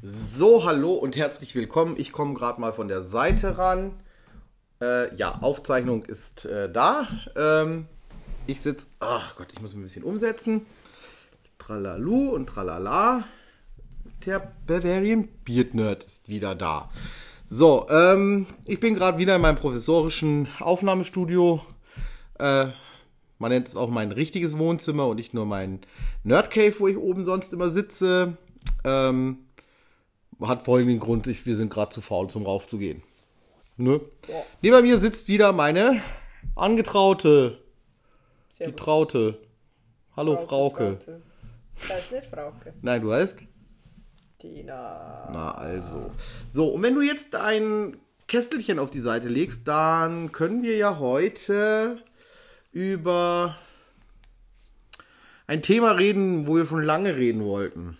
So, hallo und herzlich willkommen. Ich komme gerade mal von der Seite ran. Äh, ja, Aufzeichnung ist äh, da. Ähm, ich sitze. Ach Gott, ich muss mich ein bisschen umsetzen. Tralalu und tralala. Der Bavarian Beard Nerd ist wieder da. So, ähm, ich bin gerade wieder in meinem professorischen Aufnahmestudio. Äh, man nennt es auch mein richtiges Wohnzimmer und nicht nur mein Nerd Cave, wo ich oben sonst immer sitze. Ähm, hat folgenden Grund, ich, wir sind gerade zu faul, zum raufzugehen. Ne? Ja. Neben mir sitzt wieder meine Angetraute. Sehr Die gut. Traute. Hallo Frauke. Traute. Das ist nicht Frauke. Nein, du heißt? Tina. Na also. So, und wenn du jetzt ein Kästelchen auf die Seite legst, dann können wir ja heute über ein Thema reden, wo wir schon lange reden wollten.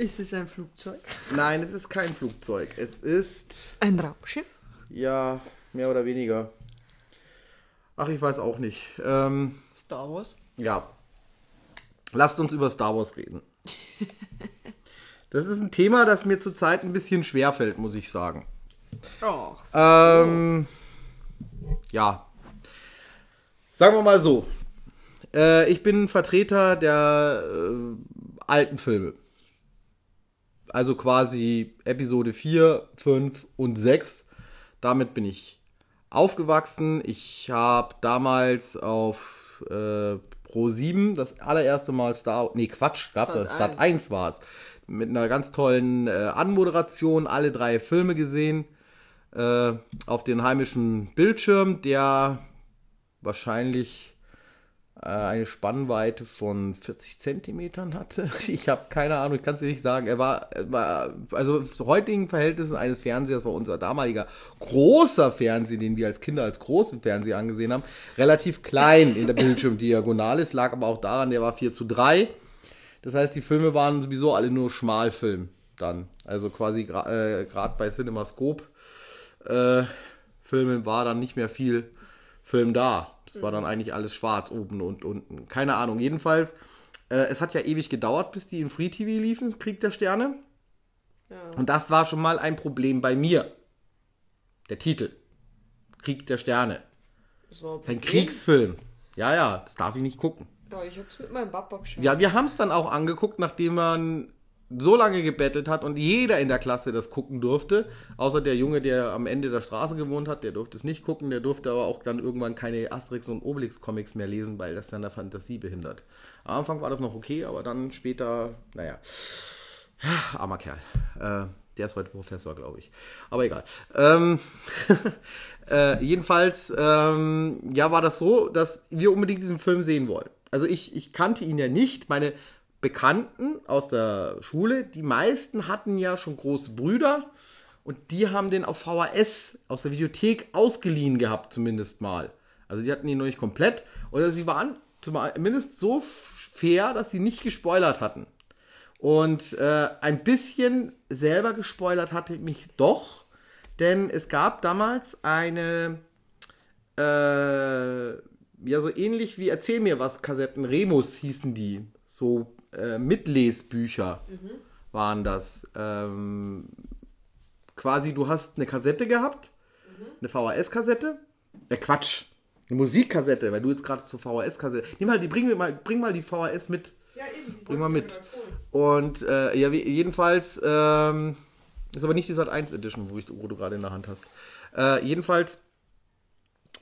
Ist es ein Flugzeug? Nein, es ist kein Flugzeug. Es ist, Ein Raumschiff? ja, mehr oder weniger. Ach, ich weiß auch nicht. Ähm, Star Wars? ja. Lasst uns über Star Wars reden. Das ist ein Thema, das mir zurzeit ein bisschen schwerfällt, muss ich sagen. Ach. Ähm, ja. Sagen wir mal so. Äh, ich bin Vertreter der äh, alten Filme. Also quasi Episode 4, 5 und 6. Damit bin ich aufgewachsen. Ich habe damals auf äh, Pro 7 das allererste Mal Star. Nee, Quatsch, gab's Sat. das. Stat 1 war es. Mit einer ganz tollen äh, Anmoderation alle drei Filme gesehen äh, auf den heimischen Bildschirm, der wahrscheinlich eine Spannweite von 40 Zentimetern hatte. Ich habe keine Ahnung, ich kann es dir nicht sagen. Er war, war, also zu heutigen Verhältnissen eines Fernsehers war unser damaliger großer Fernseher, den wir als Kinder als großen Fernseher angesehen haben, relativ klein in der Bildschirmdiagonale. Es lag aber auch daran, der war 4 zu 3. Das heißt, die Filme waren sowieso alle nur Schmalfilm dann. Also quasi gerade äh, bei CinemaScope äh, Filmen war dann nicht mehr viel Film da. Es war dann eigentlich alles schwarz oben und unten. Keine Ahnung. Jedenfalls, äh, es hat ja ewig gedauert, bis die im Free TV liefen, Krieg der Sterne. Ja. Und das war schon mal ein Problem bei mir. Der Titel. Krieg der Sterne. Das war Das ein Kriegsfilm. Ja, ja, das darf ich nicht gucken. Ja, ich hab's mit meinem Papa geschaut. Ja, wir haben es dann auch angeguckt, nachdem man so lange gebettelt hat und jeder in der Klasse das gucken durfte. Außer der Junge, der am Ende der Straße gewohnt hat, der durfte es nicht gucken. Der durfte aber auch dann irgendwann keine Asterix und Obelix Comics mehr lesen, weil das dann der Fantasie behindert. Am Anfang war das noch okay, aber dann später, naja. Armer Kerl. Äh, der ist heute Professor, glaube ich. Aber egal. Ähm, äh, jedenfalls, ähm, ja, war das so, dass wir unbedingt diesen Film sehen wollen. Also ich, ich kannte ihn ja nicht. Meine Bekannten aus der Schule, die meisten hatten ja schon große Brüder und die haben den auf VHS aus der Videothek ausgeliehen gehabt, zumindest mal. Also die hatten ihn noch nicht komplett. Oder sie waren zumindest so fair, dass sie nicht gespoilert hatten. Und äh, ein bisschen selber gespoilert hatte ich mich doch, denn es gab damals eine, äh, ja, so ähnlich wie Erzähl mir was Kassetten, Remus hießen die, so äh, Mitlesbücher waren das. Ähm, quasi, du hast eine Kassette gehabt, eine VHS-Kassette, äh, Quatsch, eine Musikkassette, weil du jetzt gerade zur VHS-Kassette, nimm mal die, bring, mal, bring mal die VHS mit. Ja, eben. Bring mal mit. Und äh, ja, jedenfalls, ähm, ist aber nicht die Sat 1 Edition, wo, ich, wo du gerade in der Hand hast. Äh, jedenfalls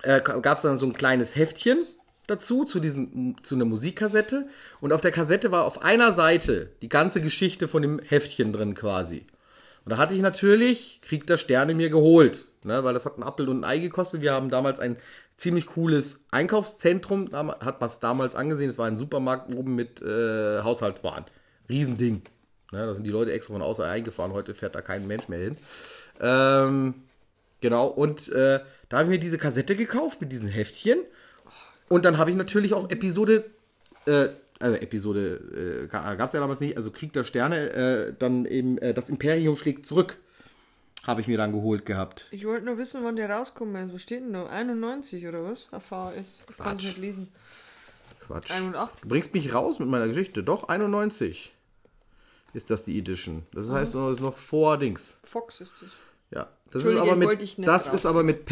äh, gab es dann so ein kleines Heftchen dazu, zu, diesen, zu einer Musikkassette. Und auf der Kassette war auf einer Seite die ganze Geschichte von dem Heftchen drin quasi. Und da hatte ich natürlich Krieg der Sterne mir geholt, ne, weil das hat ein Apfel und ein Ei gekostet. Wir haben damals ein ziemlich cooles Einkaufszentrum, hat man es damals angesehen. Es war ein Supermarkt oben mit äh, Haushaltswaren. Riesending. Ne, da sind die Leute extra von außer eingefahren. Heute fährt da kein Mensch mehr hin. Ähm, genau, und äh, da habe ich mir diese Kassette gekauft mit diesen Heftchen. Und dann habe ich natürlich auch Episode, äh, also Episode, äh, gab es ja damals nicht, also Krieg der Sterne, äh, dann eben äh, das Imperium schlägt zurück, habe ich mir dann geholt gehabt. Ich wollte nur wissen, wann der rauskommen ist. Was steht denn da? 91 oder was? Auf VHS. Ich kann es Quatsch. nicht lesen. Quatsch. 81. Du bringst mich raus mit meiner Geschichte. Doch, 91. ist das die Edition. Das heißt, das ist noch vor Dings. Fox ist das. Ja. Das ist Entschuldige, aber wollte ich mit, nicht das drauf. ist aber mit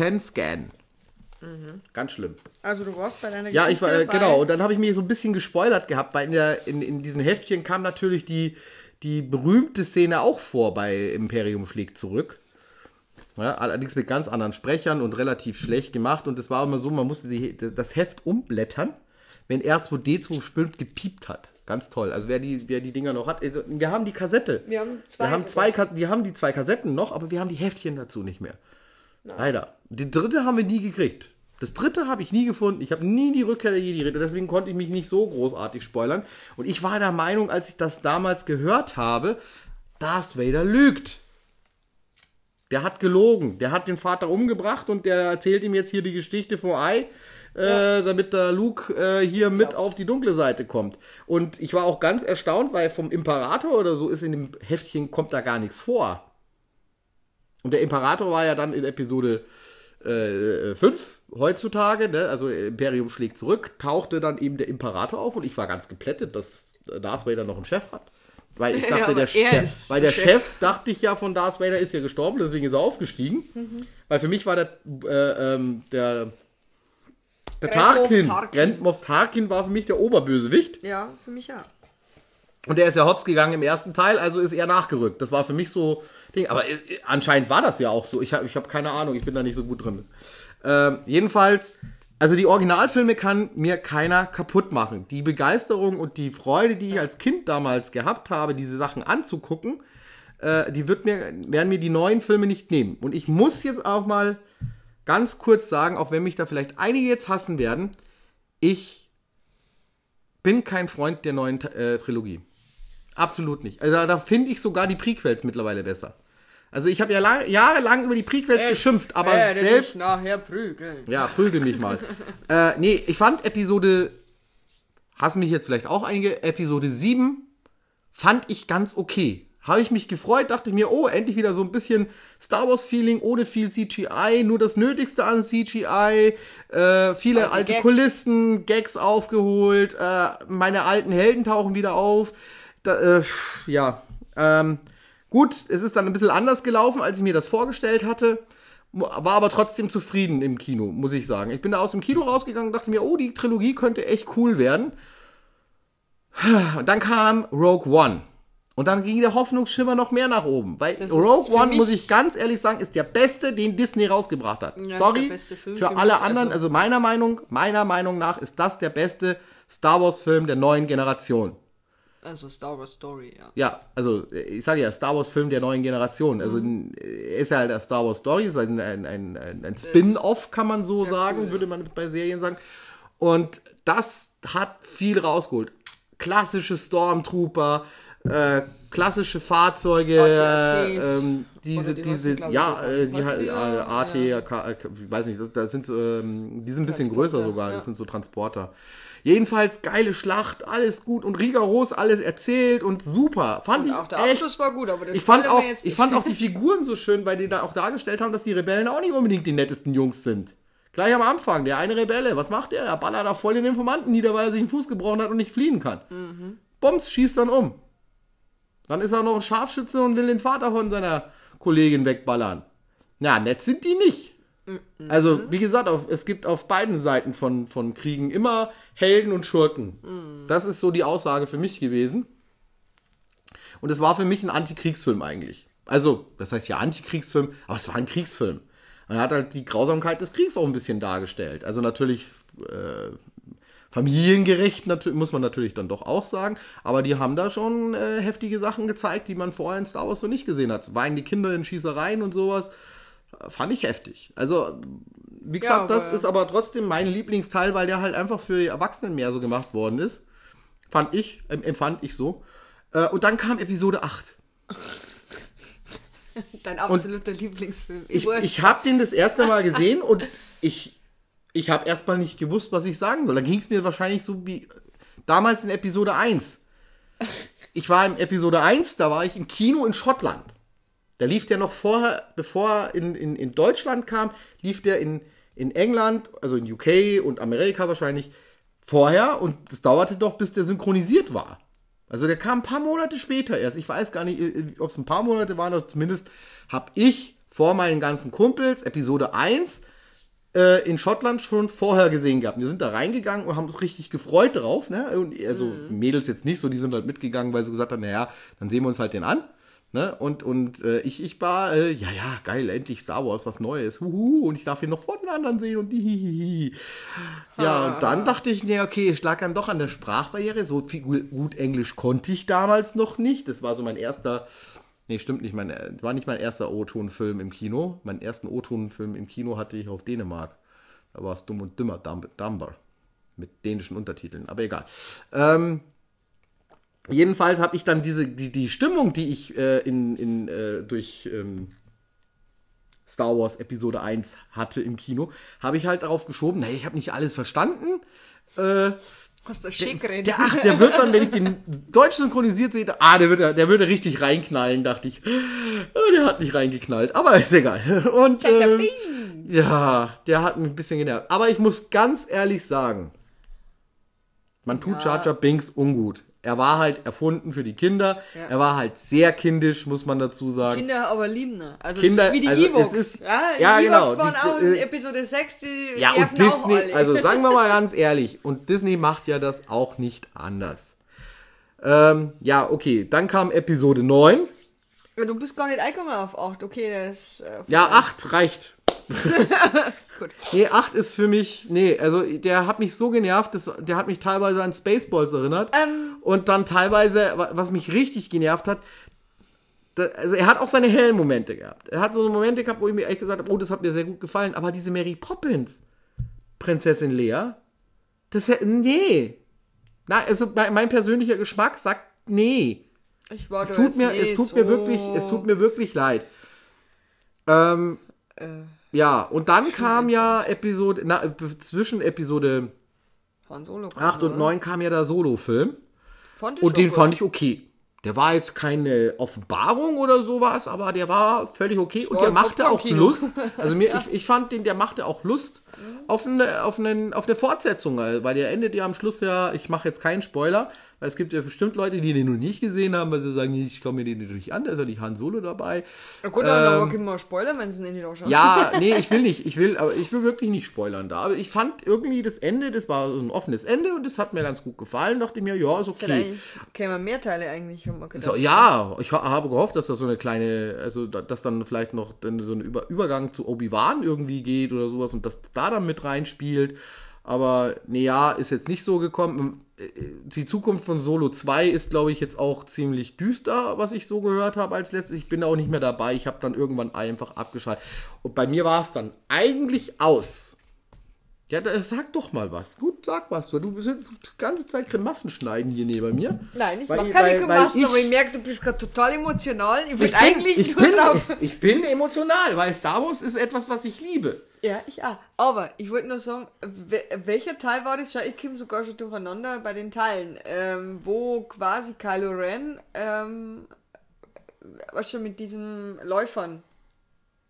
Pen-Scan. Ganz schlimm. Also du warst bei deiner Ja, ich war, äh, genau. Und dann habe ich mich so ein bisschen gespoilert gehabt, weil in, der, in, in diesem Heftchen kam natürlich die, die berühmte Szene auch vor bei Imperium schlägt zurück. Ja, allerdings mit ganz anderen Sprechern und relativ schlecht gemacht. Und es war immer so, man musste die, das Heft umblättern, wenn R2D2 bestimmt gepiept hat. Ganz toll. Also wer die, wer die Dinger noch hat. Also wir haben die Kassette. Wir haben zwei Wir haben zwei, Ka- die haben die zwei Kassetten noch, aber wir haben die Heftchen dazu nicht mehr. Leider. Die dritte haben wir nie gekriegt. Das dritte habe ich nie gefunden. Ich habe nie die Rückkehr der Jedi Ritter, deswegen konnte ich mich nicht so großartig spoilern. Und ich war der Meinung, als ich das damals gehört habe, Darth Vader lügt. Der hat gelogen. Der hat den Vater umgebracht und der erzählt ihm jetzt hier die Geschichte vor Ei, äh, damit der Luke äh, hier mit auf die dunkle Seite kommt. Und ich war auch ganz erstaunt, weil vom Imperator oder so ist in dem Heftchen kommt da gar nichts vor. Und der Imperator war ja dann in Episode 5 heutzutage, ne? also Imperium schlägt zurück, tauchte dann eben der Imperator auf und ich war ganz geplättet, dass Darth Vader noch einen Chef hat. Weil ich Ja, dachte, aber der, er der, weil der Chef. Chef. dachte ich ja von Darth Vader, ist ja gestorben, deswegen ist er aufgestiegen. Mhm. Weil für mich war der, äh, ähm, der, der Tarkin. Grand Moff Tarkin war für mich der Oberbösewicht. Ja, für mich ja. Und der ist ja hops gegangen im ersten Teil, also ist er nachgerückt. Das war für mich so Ding. Aber äh, anscheinend war das ja auch so. Ich habe ich hab keine Ahnung, ich bin da nicht so gut drin. Ähm, jedenfalls, also die Originalfilme kann mir keiner kaputt machen. Die Begeisterung und die Freude, die ich als Kind damals gehabt habe, diese Sachen anzugucken, äh, die wird mir, werden mir die neuen Filme nicht nehmen. Und ich muss jetzt auch mal ganz kurz sagen, auch wenn mich da vielleicht einige jetzt hassen werden, ich bin kein Freund der neuen äh, Trilogie. Absolut nicht. Also da finde ich sogar die Prequels mittlerweile besser. Also ich habe ja lang, jahrelang über die Prequels geschimpft, aber Werde selbst dich nachher prügeln. ja, prügel mich mal. äh, nee, ich fand Episode, hassen mich jetzt vielleicht auch einige, Episode 7 fand ich ganz okay. Habe ich mich gefreut, dachte ich mir, oh, endlich wieder so ein bisschen Star Wars-Feeling ohne viel CGI, nur das Nötigste an CGI, äh, viele Alte alte Gags. Kulissen, Gags aufgeholt, äh, meine alten Helden tauchen wieder auf. Da, äh, ja, ähm, gut, es ist dann ein bisschen anders gelaufen, als ich mir das vorgestellt hatte. War aber trotzdem zufrieden im Kino, muss ich sagen. Ich bin da aus dem Kino rausgegangen und dachte mir, oh, die Trilogie könnte echt cool werden. Und dann kam Rogue One. Und dann ging der Hoffnungsschimmer noch mehr nach oben. Weil Das Rogue One, muss ich ganz ehrlich sagen, ist der beste, den Disney rausgebracht hat. ist Sorry Film für alle mich, anderen. also- Also meiner Meinung, meiner Meinung nach ist das der beste Star Wars Film der neuen Generation. Also Star Wars Story, ja. Ja, also ich sage ja, Star Wars Film der neuen Generation. Also Mhm. er ist ja halt der Star Wars Story, ist ein, ein, ein, ein, Spin-off, kann man so sagen, cool, würde man bei Serien sagen. Und das hat viel rausgeholt. Klassische Stormtrooper, äh, klassische Fahrzeuge, AT-ATs. äh, ähm, diese, die diese, ich, ja, äh, die, du, äh, AT, ja. K- äh, ich weiß nicht, das, das sind, ähm, die sind ein bisschen größer sogar, ja. das sind so Transporter. Jedenfalls geile Schlacht, alles gut und rigoros alles erzählt und super. Fand Und ich auch der echt Abschluss war gut, aber ich fand, auch, ich fand auch die Figuren so schön, weil die da auch dargestellt haben, dass die Rebellen auch nicht unbedingt die nettesten Jungs sind. Gleich am Anfang, der eine Rebelle, was macht der? Er ballert da voll den Informanten nieder, weil er sich einen Fuß gebrochen hat und nicht fliehen kann. Mhm. Bums, schießt dann um. Dann ist er noch ein Scharfschütze und will den Vater von seiner Kollegin wegballern. Na, nett sind die nicht. Mhm. Also, wie gesagt, auf, es gibt auf beiden Seiten von, von Kriegen immer Helden und Schurken. Mhm. Das ist so die Aussage für mich gewesen. Und es war für mich ein Antikriegsfilm eigentlich. Also, das heißt ja Antikriegsfilm, aber es war ein Kriegsfilm. Er hat halt die Grausamkeit des Kriegs auch ein bisschen dargestellt. Also natürlich äh, familiengerecht muss man natürlich dann doch auch sagen. Aber die haben da schon äh, heftige Sachen gezeigt, die man vorher in Star Wars so nicht gesehen hat. Weinen die Kinder in Schießereien und sowas. Fand ich heftig. Also, wie gesagt, aber- das ist aber trotzdem mein Lieblingsteil, weil der halt einfach für die Erwachsenen mehr so gemacht worden ist. Fand ich, em- empfand ich so. Äh, und dann kam Episode 8. Dein absoluter Lieblingsfilm. Ich, Wurscht. ich habe den das erste Mal gesehen und ich, ich habe erstmal nicht gewusst, was ich sagen soll. Da ging es mir wahrscheinlich so wie damals in Episode 1. Ich war in Episode 1, da war ich im Kino in Schottland. Da lief der noch vorher, bevor er in, in, in Deutschland kam, lief der in, in England, also in UK und Amerika wahrscheinlich vorher und es dauerte doch, bis der synchronisiert war. Also der kam ein paar Monate später erst. Ich weiß gar nicht, ob es ein paar Monate waren, aber zumindest habe ich vor meinen ganzen Kumpels Episode 1 äh, in Schottland schon vorher gesehen gehabt. Wir sind da reingegangen und haben uns richtig gefreut drauf. Ne? Und, also Mädels jetzt nicht so, die sind halt mitgegangen, weil sie gesagt haben, naja, dann sehen wir uns halt den an. Ne? Und, und äh, ich, ich war, äh, ja, ja, geil, endlich Star Wars, was Neues. Huhu, und ich darf ihn noch vor den anderen sehen und die. Ja, und dann dachte ich, nee, okay, ich lag dann doch an der Sprachbarriere. So viel gut, Englisch konnte ich damals noch nicht. Das war so mein erster. Nee, stimmt nicht. Mein, äh, war nicht mein erster O-Ton-Film im Kino. Meinen ersten O-Ton-Film im Kino hatte ich auf Dänemark. Da war es Dumm und Dümmer, Dumb- Dumber. Mit dänischen Untertiteln. Aber egal. Ähm, jedenfalls habe ich dann diese, die, die Stimmung, die ich äh, in, in, äh, durch ähm, Star Wars Episode 1 hatte im Kino, habe ich halt darauf geschoben, naja, ich habe nicht alles verstanden. Äh, Was der schick redet. der, ach, der wird dann, wenn ich den Deutsch synchronisiert sehe, ah, der wird, der würde richtig reinknallen, dachte ich. Ah, Der hat nicht reingeknallt, aber ist egal. Und ähm, ja, der hat mich ein bisschen genervt. Aber ich muss ganz ehrlich sagen, man tut Jar Jar Binks ungut. Er war halt erfunden für die Kinder. Ja. Er war halt sehr kindisch, muss man dazu sagen. Kinder aber lieben ihn. Also Kinder- das ist wie die also Ewoks. es ja, die ja, genau, Ewoks waren die- auch in äh, Episode 6, die Ja, und Disney, also sagen wir mal ganz ehrlich, und Disney macht ja das auch nicht anders. Ähm, ja, okay, dann kam Episode 9. Ja, du bist gar nicht eingekommen auf 8. Okay, das. Äh, Ja, 8 reicht. Gut. Nee, 8 ist für mich, nee, also der hat mich so genervt, das, der hat mich teilweise an Spaceballs erinnert. Ähm. und dann teilweise, wa- was mich richtig genervt hat, da, also er hat auch seine hellen Momente gehabt. Er hat so Momente gehabt, wo ich mir echt gesagt habe, oh, das hat mir sehr gut gefallen. Aber diese Mary Poppins, Prinzessin Lea, das, nee. Na, also mein, persönlicher Geschmack sagt, nee. Ich war Es tut mir, es tut mir wirklich, es tut mir wirklich leid. Ähm, Äh, ja, und dann kam ja Episode, na, äh, zwischen Episode Han Solo. 8 und 9 kam ja der Solo-Film. Und den gut. fand ich okay. Der war jetzt keine Offenbarung oder sowas, aber der war völlig okay und der machte auch. Lust. Also mir, ich, ich fand den, der machte auch Lust auf eine, auf einen, auf eine Fortsetzung, weil der endet ja am Schluss ja, ich mache jetzt keinen Spoiler, weil es gibt ja bestimmt Leute, die den noch nicht gesehen haben, weil sie sagen, ich komme mir den nicht an, da ist ja nicht Han Solo dabei. Ja gut, dann aber können wir Spoiler, wenn sie ihn nicht anschauen. Ähm, Ja, nee, ich will nicht, ich will, aber ich will wirklich nicht spoilern da. Aber ich fand irgendwie das Ende, das war so ein offenes Ende und das hat mir ganz gut gefallen. Dachte mir, ja, ist okay. Kämen wir mehr Teile eigentlich, haben wir gedacht. So, ja, ich ha- habe gehofft, dass das so eine kleine, also da- dass dann vielleicht noch dann so ein Über Übergang zu Obi-Wan irgendwie geht oder sowas und dass da dann mit reinspielt. Aber nee, ja, ist jetzt nicht so gekommen. Die Zukunft von Solo 2 ist, glaube ich, jetzt auch ziemlich düster, was ich so gehört habe als letztes. Ich bin auch nicht mehr dabei. Ich habe dann irgendwann einfach abgeschaltet. Und bei mir war es dann eigentlich aus. Ja, da, sag doch mal was. Gut, sag was. weil Du bist jetzt die ganze Zeit Grimassen schneiden hier neben mir. Nein, ich mache keine Grimassen, ich- aber ich merke, du bist gerade total emotional. Ich Ich bin, eigentlich ich, nur bin, drauf. ich bin emotional, weil Star Wars ist etwas, was ich liebe. Ja, ich auch. Aber ich wollte nur sagen, welcher Teil war das? Ich komme sogar schon durcheinander bei den Teilen, ähm, wo quasi Kylo Ren ähm, was schon mit diesem Läufern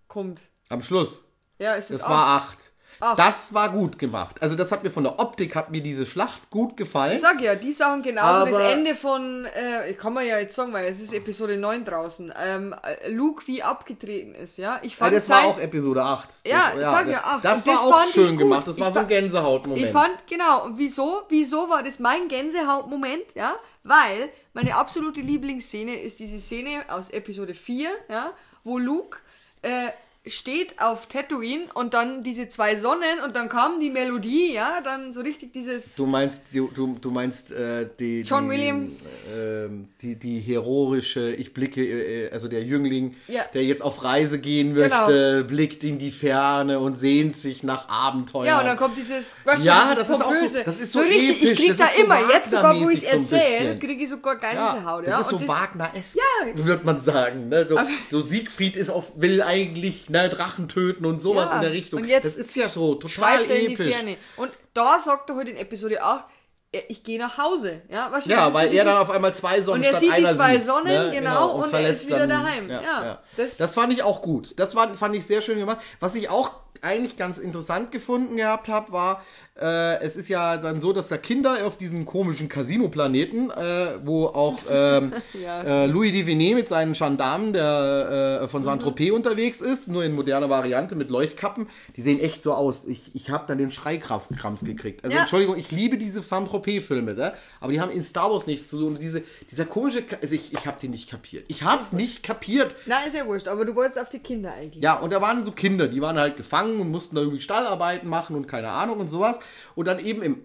kommt. Am Schluss. Ja, es ist Das war acht. Ach. Das war gut gemacht. Also das hat mir von der Optik, hat mir diese Schlacht gut gefallen. Ich sag ja, die Sachen genauso. Aber das Ende von, äh, kann man ja jetzt sagen, weil es ist Episode 9 draußen. Ähm, äh, Luke, wie abgetreten ist, ja. Ich fand ja, das war auch Episode 8. ja, das, ja, sag ja, 8. Das, das war auch schön gemacht. Das war so ein Gänsehautmoment. Ich fand, genau, und wieso, wieso war das mein Gänsehautmoment, ja? Weil meine absolute Lieblingsszene ist diese Szene aus Episode 4, ja, wo Luke äh, steht auf Tatooine und dann diese zwei Sonnen und dann kam die Melodie, ja, dann so richtig dieses Du meinst, du, du, du meinst äh, die, John die, Williams. ähm, die, die heroische, ich blicke, äh, also der Jüngling, Ja. der jetzt auf Reise gehen Genau. möchte, blickt in die Ferne und sehnt sich nach Abenteuer. Ja, und dann kommt dieses, weißt du, Ja, das ist auch so- das ist so richtig, episch, ich krieg da so immer, jetzt sogar, wo ich es so erzähle, bisschen. kriege ich sogar Ja, Gänsehaut. Ja, das ist so Wagner-esk, Ja. würde man sagen. Ne? So, so Siegfried ist auf, will eigentlich ne, Drachen töten und sowas Ja, in der Richtung. und jetzt das ist ja so total er in die episch. Ferne. Und da sagt er heute in Episode 8, äh, ich gehe nach Hause. Ja, du, Ja, weil er dann auf einmal zwei Sonnen Und er sieht die zwei sieht, Sonnen, ne? genau, und er verlässt ist wieder daheim. Ja, Das, das- das fand ich auch gut. Das war, fand ich sehr schön gemacht. Was ich auch eigentlich ganz interessant gefunden gehabt habe, war, äh, es ist ja dann so, dass da Kinder auf diesen komischen Casino-Planeten, äh, wo auch ähm, Ja, äh, Louis Divinet mit seinen Gendarmen der, äh, von Saint-Tropez unterwegs ist, nur in moderner Variante mit Leuchtkappen. Die sehen echt so aus. Ich, ich habe dann den Schreikrampf Krampf gekriegt. Also Ja. Entschuldigung, ich liebe diese Saint-Tropez-Filme, ne? aber die haben in Star Wars nichts zu tun. Und diese, dieser komische, also ich, ich habe den nicht kapiert. Ich habe es nicht kapiert. Nein, ist ja wurscht, aber du wolltest auf die Kinder eingehen. Ja, und da waren so Kinder, die waren halt gefangen und mussten da irgendwie Stallarbeiten machen und keine Ahnung und sowas. Und dann eben im,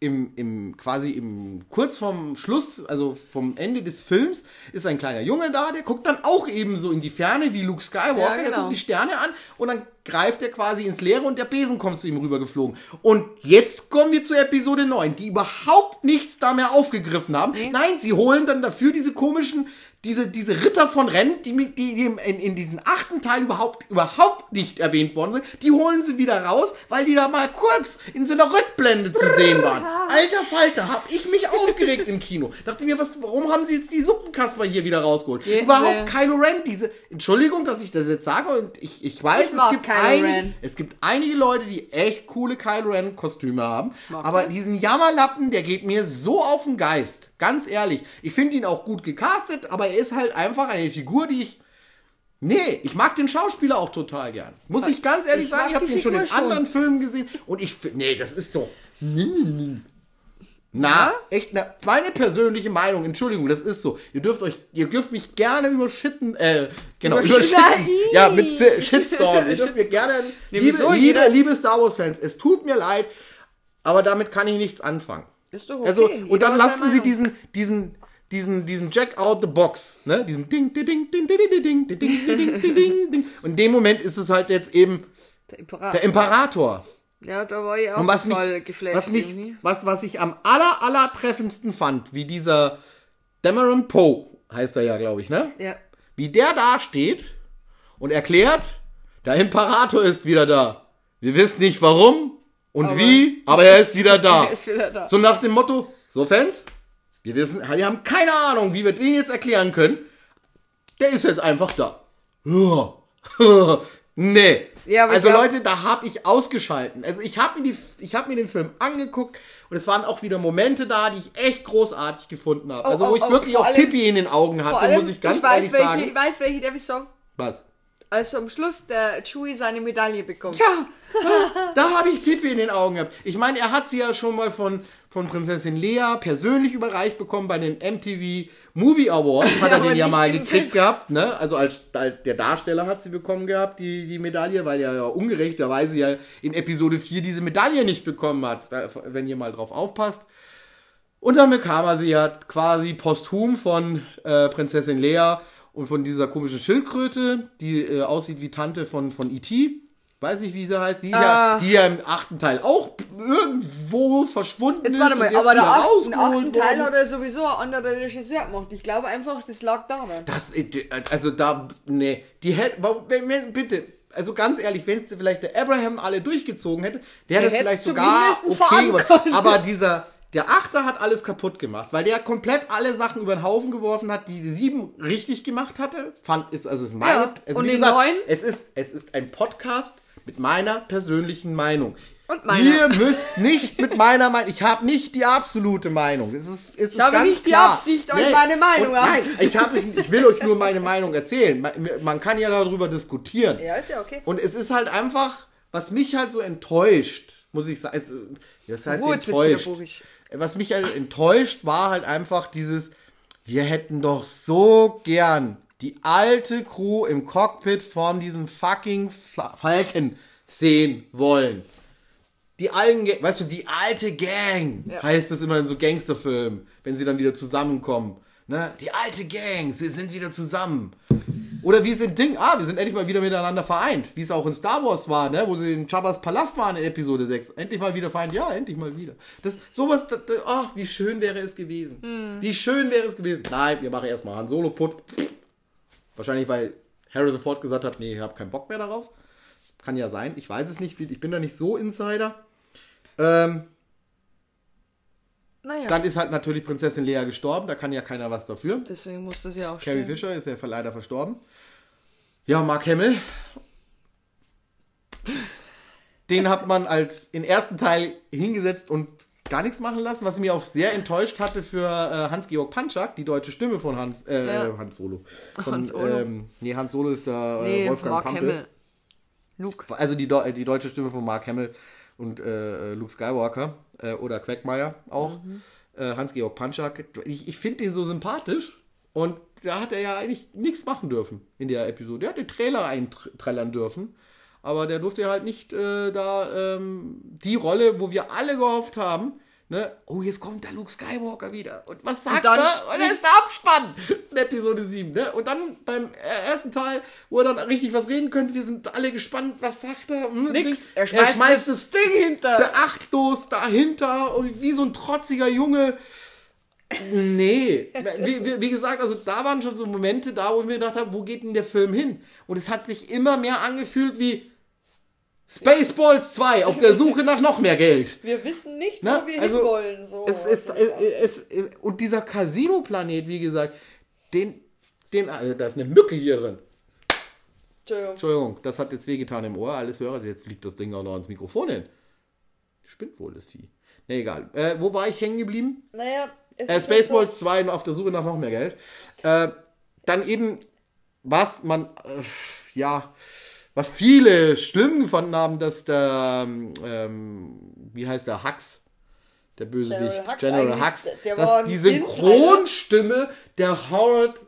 im, im quasi im kurz vorm Schluss, also vom Ende des Films, ist ein kleiner Junge da, der guckt dann auch eben so in die Ferne wie Luke Skywalker, Ja, der genau. guckt die Sterne an und dann greift er quasi ins Leere und der Besen kommt zu ihm rübergeflogen. Und jetzt kommen wir zu Episode 9, die überhaupt nichts da mehr aufgegriffen haben. Nein, sie holen dann dafür diese komischen diese, diese Ritter von Ren, die, die, in, in diesen achten Teil überhaupt, überhaupt nicht erwähnt worden sind, die holen sie wieder raus, weil die da mal kurz in so einer Rückblende zu sehen waren. Alter Falter, hab ich mich aufgeregt im Kino. Dachte mir, was, warum haben sie jetzt die Suppenkasper hier wieder rausgeholt? Jetzt, überhaupt Kylo Ren, diese, Entschuldigung, dass ich das jetzt sage und ich, ich weiß, Ich es gibt, Kylo einige, Ren. es gibt einige Leute, die echt coole Kylo Ren Kostüme haben, Mag aber er. diesen Jammerlappen, der geht mir so auf den Geist. Ganz ehrlich. Ich finde ihn auch gut gecastet, aber er ist halt einfach eine Figur, die ich. Nee, ich mag den Schauspieler auch total gern. Muss ich ganz ehrlich Ich sagen, ich habe den schon in anderen Filmen gesehen und ich nee, das ist so. Na, Ja? echt, na, meine persönliche Meinung, Entschuldigung, das ist so. Ihr dürft euch, ihr dürft mich gerne überschitten, äh, genau, Überschitten. Ja, mit äh, Shitstorm. Ihr dürft mir gerne, Nee, liebe, wieso? liebe, liebe Star Wars Fans, es tut mir leid, aber damit kann ich nichts anfangen. Ist doch okay. Also, Jeder und dann lassen sie diesen, diesen, diesen, diesen Jack out the box, ne? Diesen Ding, Ding, Ding, Ding, Ding, Ding, Ding, Ding, Ding, Ding, Ding, Ding, Ding. Und in dem Moment ist es halt jetzt eben Der Imperator. der Imperator. Ja, da war ich auch Und was mich, total geflasht. was mich, was, was ich am aller, aller treffendsten fand, wie dieser Dameron Poe, heißt er ja, glaube ich, ne? Ja. Wie der da steht und erklärt, der Imperator ist wieder da. Wir wissen nicht warum und Aber wie, aber er ist wieder da. Er ist wieder da. So nach dem Motto, so Fans, wir wissen, wir haben keine Ahnung, wie wir den jetzt erklären können. Der ist jetzt einfach da. nee. Ja, ich also glaub- Leute, da habe ich ausgeschalten. Also ich habe mir, die- ich hab mir den Film angeguckt und es waren auch wieder Momente da, die ich echt großartig gefunden habe. Oh, also wo oh, ich oh, wirklich auch allem- Pippi in den Augen hatte, allem, muss ich ganz weiß, ehrlich welche, sagen. ich weiß, welche darf ich sagen. Was? Also am Schluss der Chewie seine Medaille bekommt. Ja, da habe ich Pippi in den Augen gehabt. Ich meine, er hat sie ja schon mal von, von Prinzessin Lea persönlich überreicht bekommen bei den MTV Movie Awards. Hat er den ja mal gekriegt Film. gehabt, ne? Also als, als der Darsteller hat sie bekommen gehabt, die, die Medaille, weil er ja ungerechterweise ja in Episode 4 diese Medaille nicht bekommen hat, wenn ihr mal drauf aufpasst. Und dann bekam er sie ja quasi posthum von äh, Prinzessin Lea und von dieser komischen Schildkröte, die äh, aussieht wie Tante von, von E.T. Weiß nicht, wie sie heißt. Die, ist ja, Ah. die ja im achten Teil auch irgendwo verschwunden Jetzt ist. warte mal, jetzt aber der achten, achten Teil hat er sowieso ein anderer Regisseur gemacht. Ich glaube einfach, das lag daran. Das, äh, also da, nee, die hätte, bitte, also ganz ehrlich, wenn es vielleicht der Abraham alle durchgezogen hätte, wäre Der das vielleicht sogar okay geworden. Aber dieser, der Achter hat alles kaputt gemacht, weil der komplett alle Sachen über den Haufen geworfen hat, die die sieben richtig gemacht hatte. Fand, ist, also ist meine, Ja, also und den gesagt, neuen? es ist, es ist ein Podcast mit meiner persönlichen Meinung. Und meiner. Ihr müsst nicht mit meiner Meinung, ich habe nicht die absolute Meinung. Es ist, es ist habe nicht die klar. Absicht, euch meine Meinung und Nein, ich, hab, ich will euch nur meine Meinung erzählen. Man, man kann ja darüber diskutieren. Ja, ist ja okay. Und es ist halt einfach, was mich halt so enttäuscht, muss ich sagen, es- das heißt Oh, jetzt wird's enttäuscht. Was mich halt enttäuscht war halt einfach dieses, wir hätten doch so gern die alte Crew im Cockpit von diesem fucking Falken sehen wollen. Die alten, weißt du, die alte Gang, Ja. heißt es immer in so Gangsterfilmen, wenn sie dann wieder zusammenkommen. Ne? Die alte Gang, sie sind wieder zusammen. Oder wie es in Ding, ah, wir sind endlich mal wieder miteinander vereint, wie es auch in Star Wars war, ne, wo sie in Jabba's Palast waren in Episode 6. Endlich mal wieder vereint, ja, endlich mal wieder. Das, sowas, das, das, oh, wie schön wäre es gewesen. Wie schön wäre es gewesen. Nein, wir machen erstmal Han Solo putt. Wahrscheinlich, weil Harrison Ford gesagt hat, nee, ich habe keinen Bock mehr darauf. Kann ja sein, ich weiß es nicht, ich bin da nicht so Insider. Ähm, Naja, dann ist halt natürlich Prinzessin Lea gestorben, da kann ja keiner was dafür. deswegen muss das ja auch Carrie stehen. Fisher ist ja leider verstorben. Ja, Mark Hamill. den hat man als den ersten Teil hingesetzt und gar nichts machen lassen, was mich auch sehr enttäuscht hatte für äh, Hans-Georg Panczak, die deutsche Stimme von Hans, äh, Ja. Hans Solo. Von, Hans Solo. Ähm, nee, Hans Solo ist der äh, Nee, Wolfgang Mark Pampel. Hamill. Luke. Also die, die deutsche Stimme von Mark Hamill und äh, Luke Skywalker äh, oder Quackmeier auch. Äh, Hans-Georg Panczak. Ich, ich finde den so sympathisch und da hat er ja eigentlich nichts machen dürfen in der Episode. Er hat den Trailer einträllern dürfen, aber der durfte halt nicht äh, da ähm, die Rolle, wo wir alle gehofft haben, ne? oh, jetzt kommt der Luke Skywalker wieder. Und was sagt dann er? Und er ist der Abspann in Episode 7. Ne? Und dann beim ersten Teil, wo er dann richtig was reden könnte, wir sind alle gespannt, was sagt er? Hm, Nix. Er schmeißt, das Ding hinter. Beachtlos dahinter und wie so ein trotziger Junge. Nee, wie, wie, wie gesagt, also da waren schon so Momente da, wo ich mir gedacht habe, wo geht denn der Film hin? Und es hat sich immer mehr angefühlt wie Spaceballs 2 auf der Suche nach noch mehr Geld. Wir wissen nicht, Ne? wo wir Also, hinwollen. So. Es es, es, und dieser Casino-Planet, wie gesagt, den, den, also da ist eine Mücke hier drin. Entschuldigung. Entschuldigung, das hat jetzt wehgetan im Ohr, alles Hörer, jetzt liegt das Ding auch noch ans Mikrofon hin. Spinnt wohl das Vieh. Ne, egal. Äh, wo war ich hängen geblieben? Naja, Äh, Spaceballs 2 auf der Suche nach noch mehr Geld. Äh, dann eben, was man, äh, ja, was viele schlimm gefunden haben, dass der, ähm, wie heißt der, Hux, der Bösewicht, General Hux General Hux, dass die Synchronstimme der Howard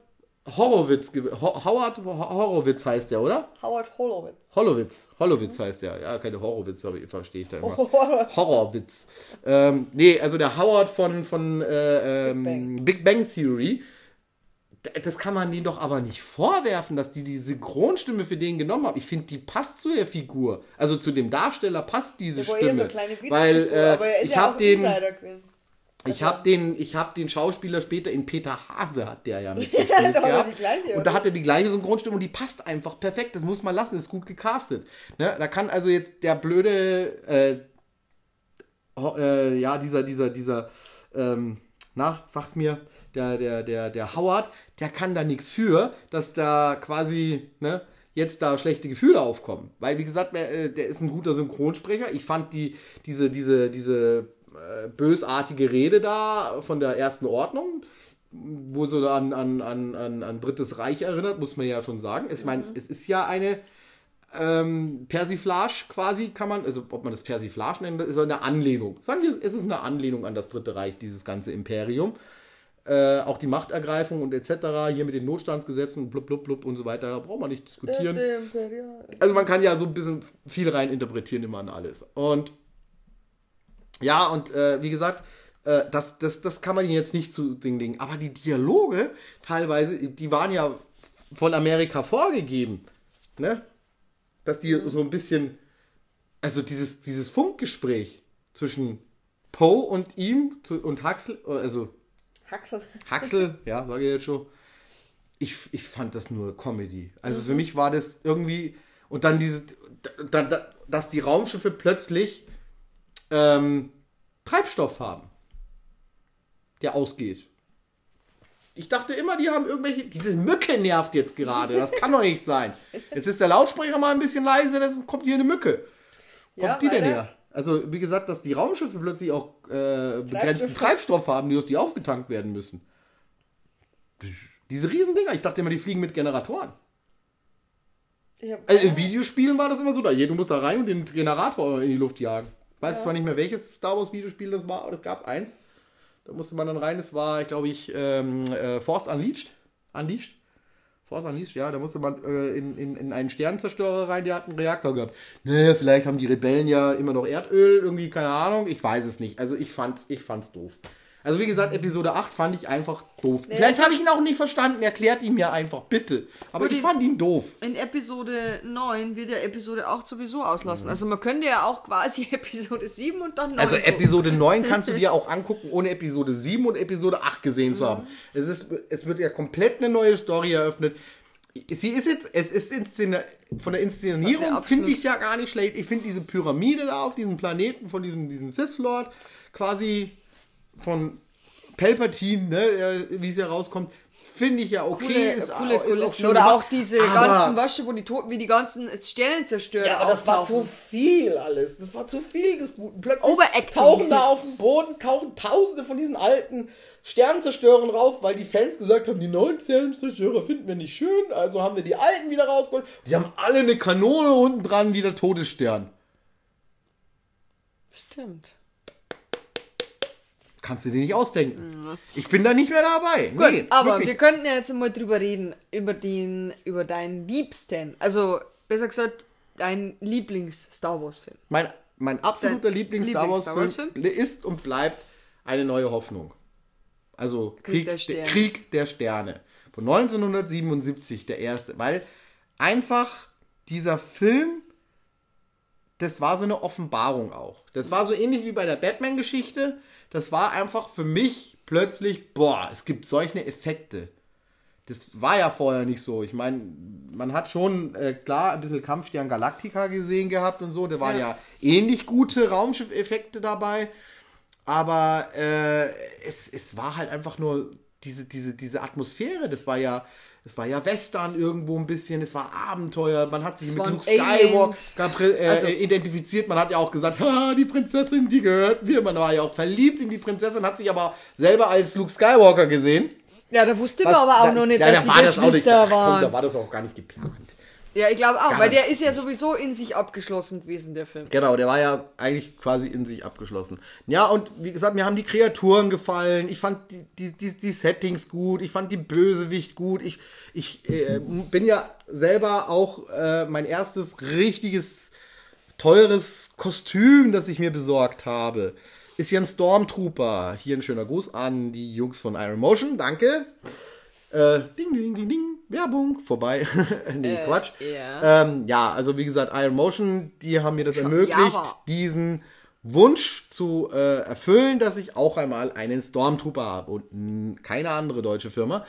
Horowitz, Howard Horowitz heißt der, oder? Howard Holowitz. Holowitz. Holowitz heißt der. Ja, keine Horowitz, aber verstehe ich da immer. Horrorwitz. Ähm, nee, also der Howard von, von äh, ähm, Big, Bang. Theory. Das kann man denen doch aber nicht vorwerfen, dass die die Synchronstimme für den genommen haben. Ich finde, die passt zu der Figur. Also zu dem Darsteller passt diese so Stimme. kleine Witzfigur, weil äh, ich ja habe ein den, ich habe den, ich habe den Schauspieler später in Peter Hase hat der ja mitgespielt die gleiche, und da hat er die gleiche Synchronstimme und die passt einfach perfekt. Das muss man lassen, ist gut gecastet. Ne? Da kann also jetzt der blöde, äh, äh, ja dieser, dieser, dieser, ähm, na, sag's mir, der, der, der, der Howard, der kann da nichts für, dass da quasi, ne? Jetzt da schlechte Gefühle aufkommen. Weil, wie gesagt, äh, der ist ein guter Synchronsprecher. Ich fand die, diese, diese, diese äh, bösartige Rede da von der ersten Ordnung, wo so an, an, an, an, an Drittes Reich erinnert, muss man ja schon sagen. Ich meine, es ist ja eine ähm, Persiflage quasi, kann man, also ob man das Persiflage nennt, ist eine Anlehnung. Sagen wir, es ist eine Anlehnung an das Dritte Reich, dieses ganze Imperium. Äh, auch die Machtergreifung und etc., hier mit den Notstandsgesetzen und blub, blub, blub und so weiter, da braucht man nicht diskutieren. Also man kann ja so ein bisschen viel rein interpretieren immer an alles. Und ja, und äh, wie gesagt, äh, das, das, das kann man jetzt nicht zu Ding legen. Aber die Dialoge teilweise, die waren ja von Amerika vorgegeben. Ne? Dass die so ein bisschen, also dieses, dieses Funkgespräch zwischen Poe und ihm zu, und Huxley, also Haxel. Haxel, ja, sage ich jetzt schon. Ich, ich fand das nur Comedy. Also Mhm. für mich war das irgendwie. Und dann dieses. Da, da, dass die Raumschiffe plötzlich ähm, Treibstoff haben, der ausgeht. Ich dachte immer, die haben irgendwelche. Diese Mücke nervt jetzt gerade. Das kann doch nicht sein. Jetzt ist der Lautsprecher mal ein bisschen leise, dann kommt hier eine Mücke. Wo Ja, kommt die denn her? Also, wie gesagt, dass die Raumschiffe plötzlich auch äh, begrenzten Treibstoff. Haben, die aus die aufgetankt werden müssen. Diese Riesendinger, ich dachte immer, die fliegen mit Generatoren. Also in Videospielen war das immer so, da du musst da rein und den Generator in die Luft jagen. Ich weiß zwar nicht mehr, welches Star Wars Videospiel das war, aber es gab eins. Da musste man dann rein, das war, glaube ich, ähm, äh, Force Unleashed. Unleashed? Force Unleashed, ja, da musste man äh, in, in, in einen Sternenzerstörer rein, der hat einen Reaktor gehabt. Naja, vielleicht haben die Rebellen ja immer noch Erdöl, irgendwie, keine Ahnung, ich weiß es nicht. Also ich fand's, ich fand's doof. Also wie gesagt, Episode 8 fand ich einfach doof. Vielleicht habe ich ihn auch nicht verstanden, erklärt ihn mir einfach, bitte. Aber ich die- fand ihn doof. In Episode 9 wird ja Episode 8 sowieso auslassen. Mhm. Also man könnte ja auch quasi Episode 7 und dann 9 Also gucken. Episode 9 kannst du dir auch angucken, ohne Episode 7 und Episode 8 gesehen zu haben. Es, ist, es wird ja komplett eine neue Story eröffnet. Sie ist jetzt, es ist von der Inszenierung finde ich ja gar nicht schlecht. Ich finde diese Pyramide da auf diesem Planeten von diesem, diesem Sith Lord quasi von Palpatine, ne, wie es ja rauskommt, finde ich ja okay. Coole, ist coole auch- ist auch Kulissen. schön Oder auch diese ganzen, du, wo die Toten, wie die ganzen Sternenzerstörer Ja, aber das war zu viel alles. Das war zu viel des Guten. Plötzlich Overacting. tauchen da auf dem Boden, tauchen tausende von diesen alten Sternzerstörern rauf, weil die Fans gesagt haben, die neuen Sternzerstörer finden wir nicht schön, also haben wir die alten wieder rausgeholt. Die haben alle eine Kanone unten dran wie der Todesstern. Stimmt. Kannst du dir nicht ausdenken. Ich bin da nicht mehr dabei. Gut, nee, aber wirklich. wir könnten ja jetzt mal drüber reden, über den, über deinen Liebsten, also besser gesagt, dein Lieblings-Star Wars-Film. Mein, mein absoluter Lieblings-Star Wars-Film Wars-Film? ist und bleibt eine neue Hoffnung. Also Krieg, der der, Sterne. Krieg der Sterne. Von 1977, der erste. Weil einfach dieser Film, das war so eine Offenbarung auch. Das war so ähnlich wie bei der Batman-Geschichte. Das war einfach für mich plötzlich, boah, es gibt solche Effekte. Das war ja vorher nicht so. Ich meine, man hat schon äh, klar ein bisschen Kampfstern Galactica gesehen gehabt und so. Da waren ja, Ja. ähnlich gute Raumschiffeffekte dabei. Aber äh, es, es war halt einfach nur diese, diese, diese Atmosphäre. Das war ja, es war ja Western irgendwo ein bisschen. Es war Abenteuer. Man hat sich mit waren Luke Skywalker äh, Also- identifiziert. Man hat ja auch gesagt, ha, die Prinzessin, die gehört mir. Man war ja auch verliebt in die Prinzessin, hat sich aber selber als Luke Skywalker gesehen. Ja, da wusste man aber auch da- noch nicht, ja, dass da die war das auch nicht, Geschwister ach, komm, waren. Da war das auch gar nicht geplant. Ja, ich glaube auch, Gar weil der ist ja sowieso in sich abgeschlossen gewesen, der Film. Genau, der war ja eigentlich quasi in sich abgeschlossen. Ja, und wie gesagt, mir haben die Kreaturen gefallen. Ich fand die, die, die, die Settings gut. Ich fand die Bösewicht gut. Ich, ich äh, bin ja selber auch äh, mein erstes richtiges, teures Kostüm, das ich mir besorgt habe. Ist ja ein Stormtrooper. Hier ein schöner Gruß an die Jungs von Iron Motion. Danke. Äh, ding, ding, ding, ding. Werbung. Vorbei. nee, Quatsch. ja. Ähm, ja, also wie gesagt, Iron Motion, die haben mir das Schon ermöglicht, Java. diesen Wunsch zu äh, erfüllen, dass ich auch einmal einen Stormtrooper habe und mh, keine andere deutsche Firma.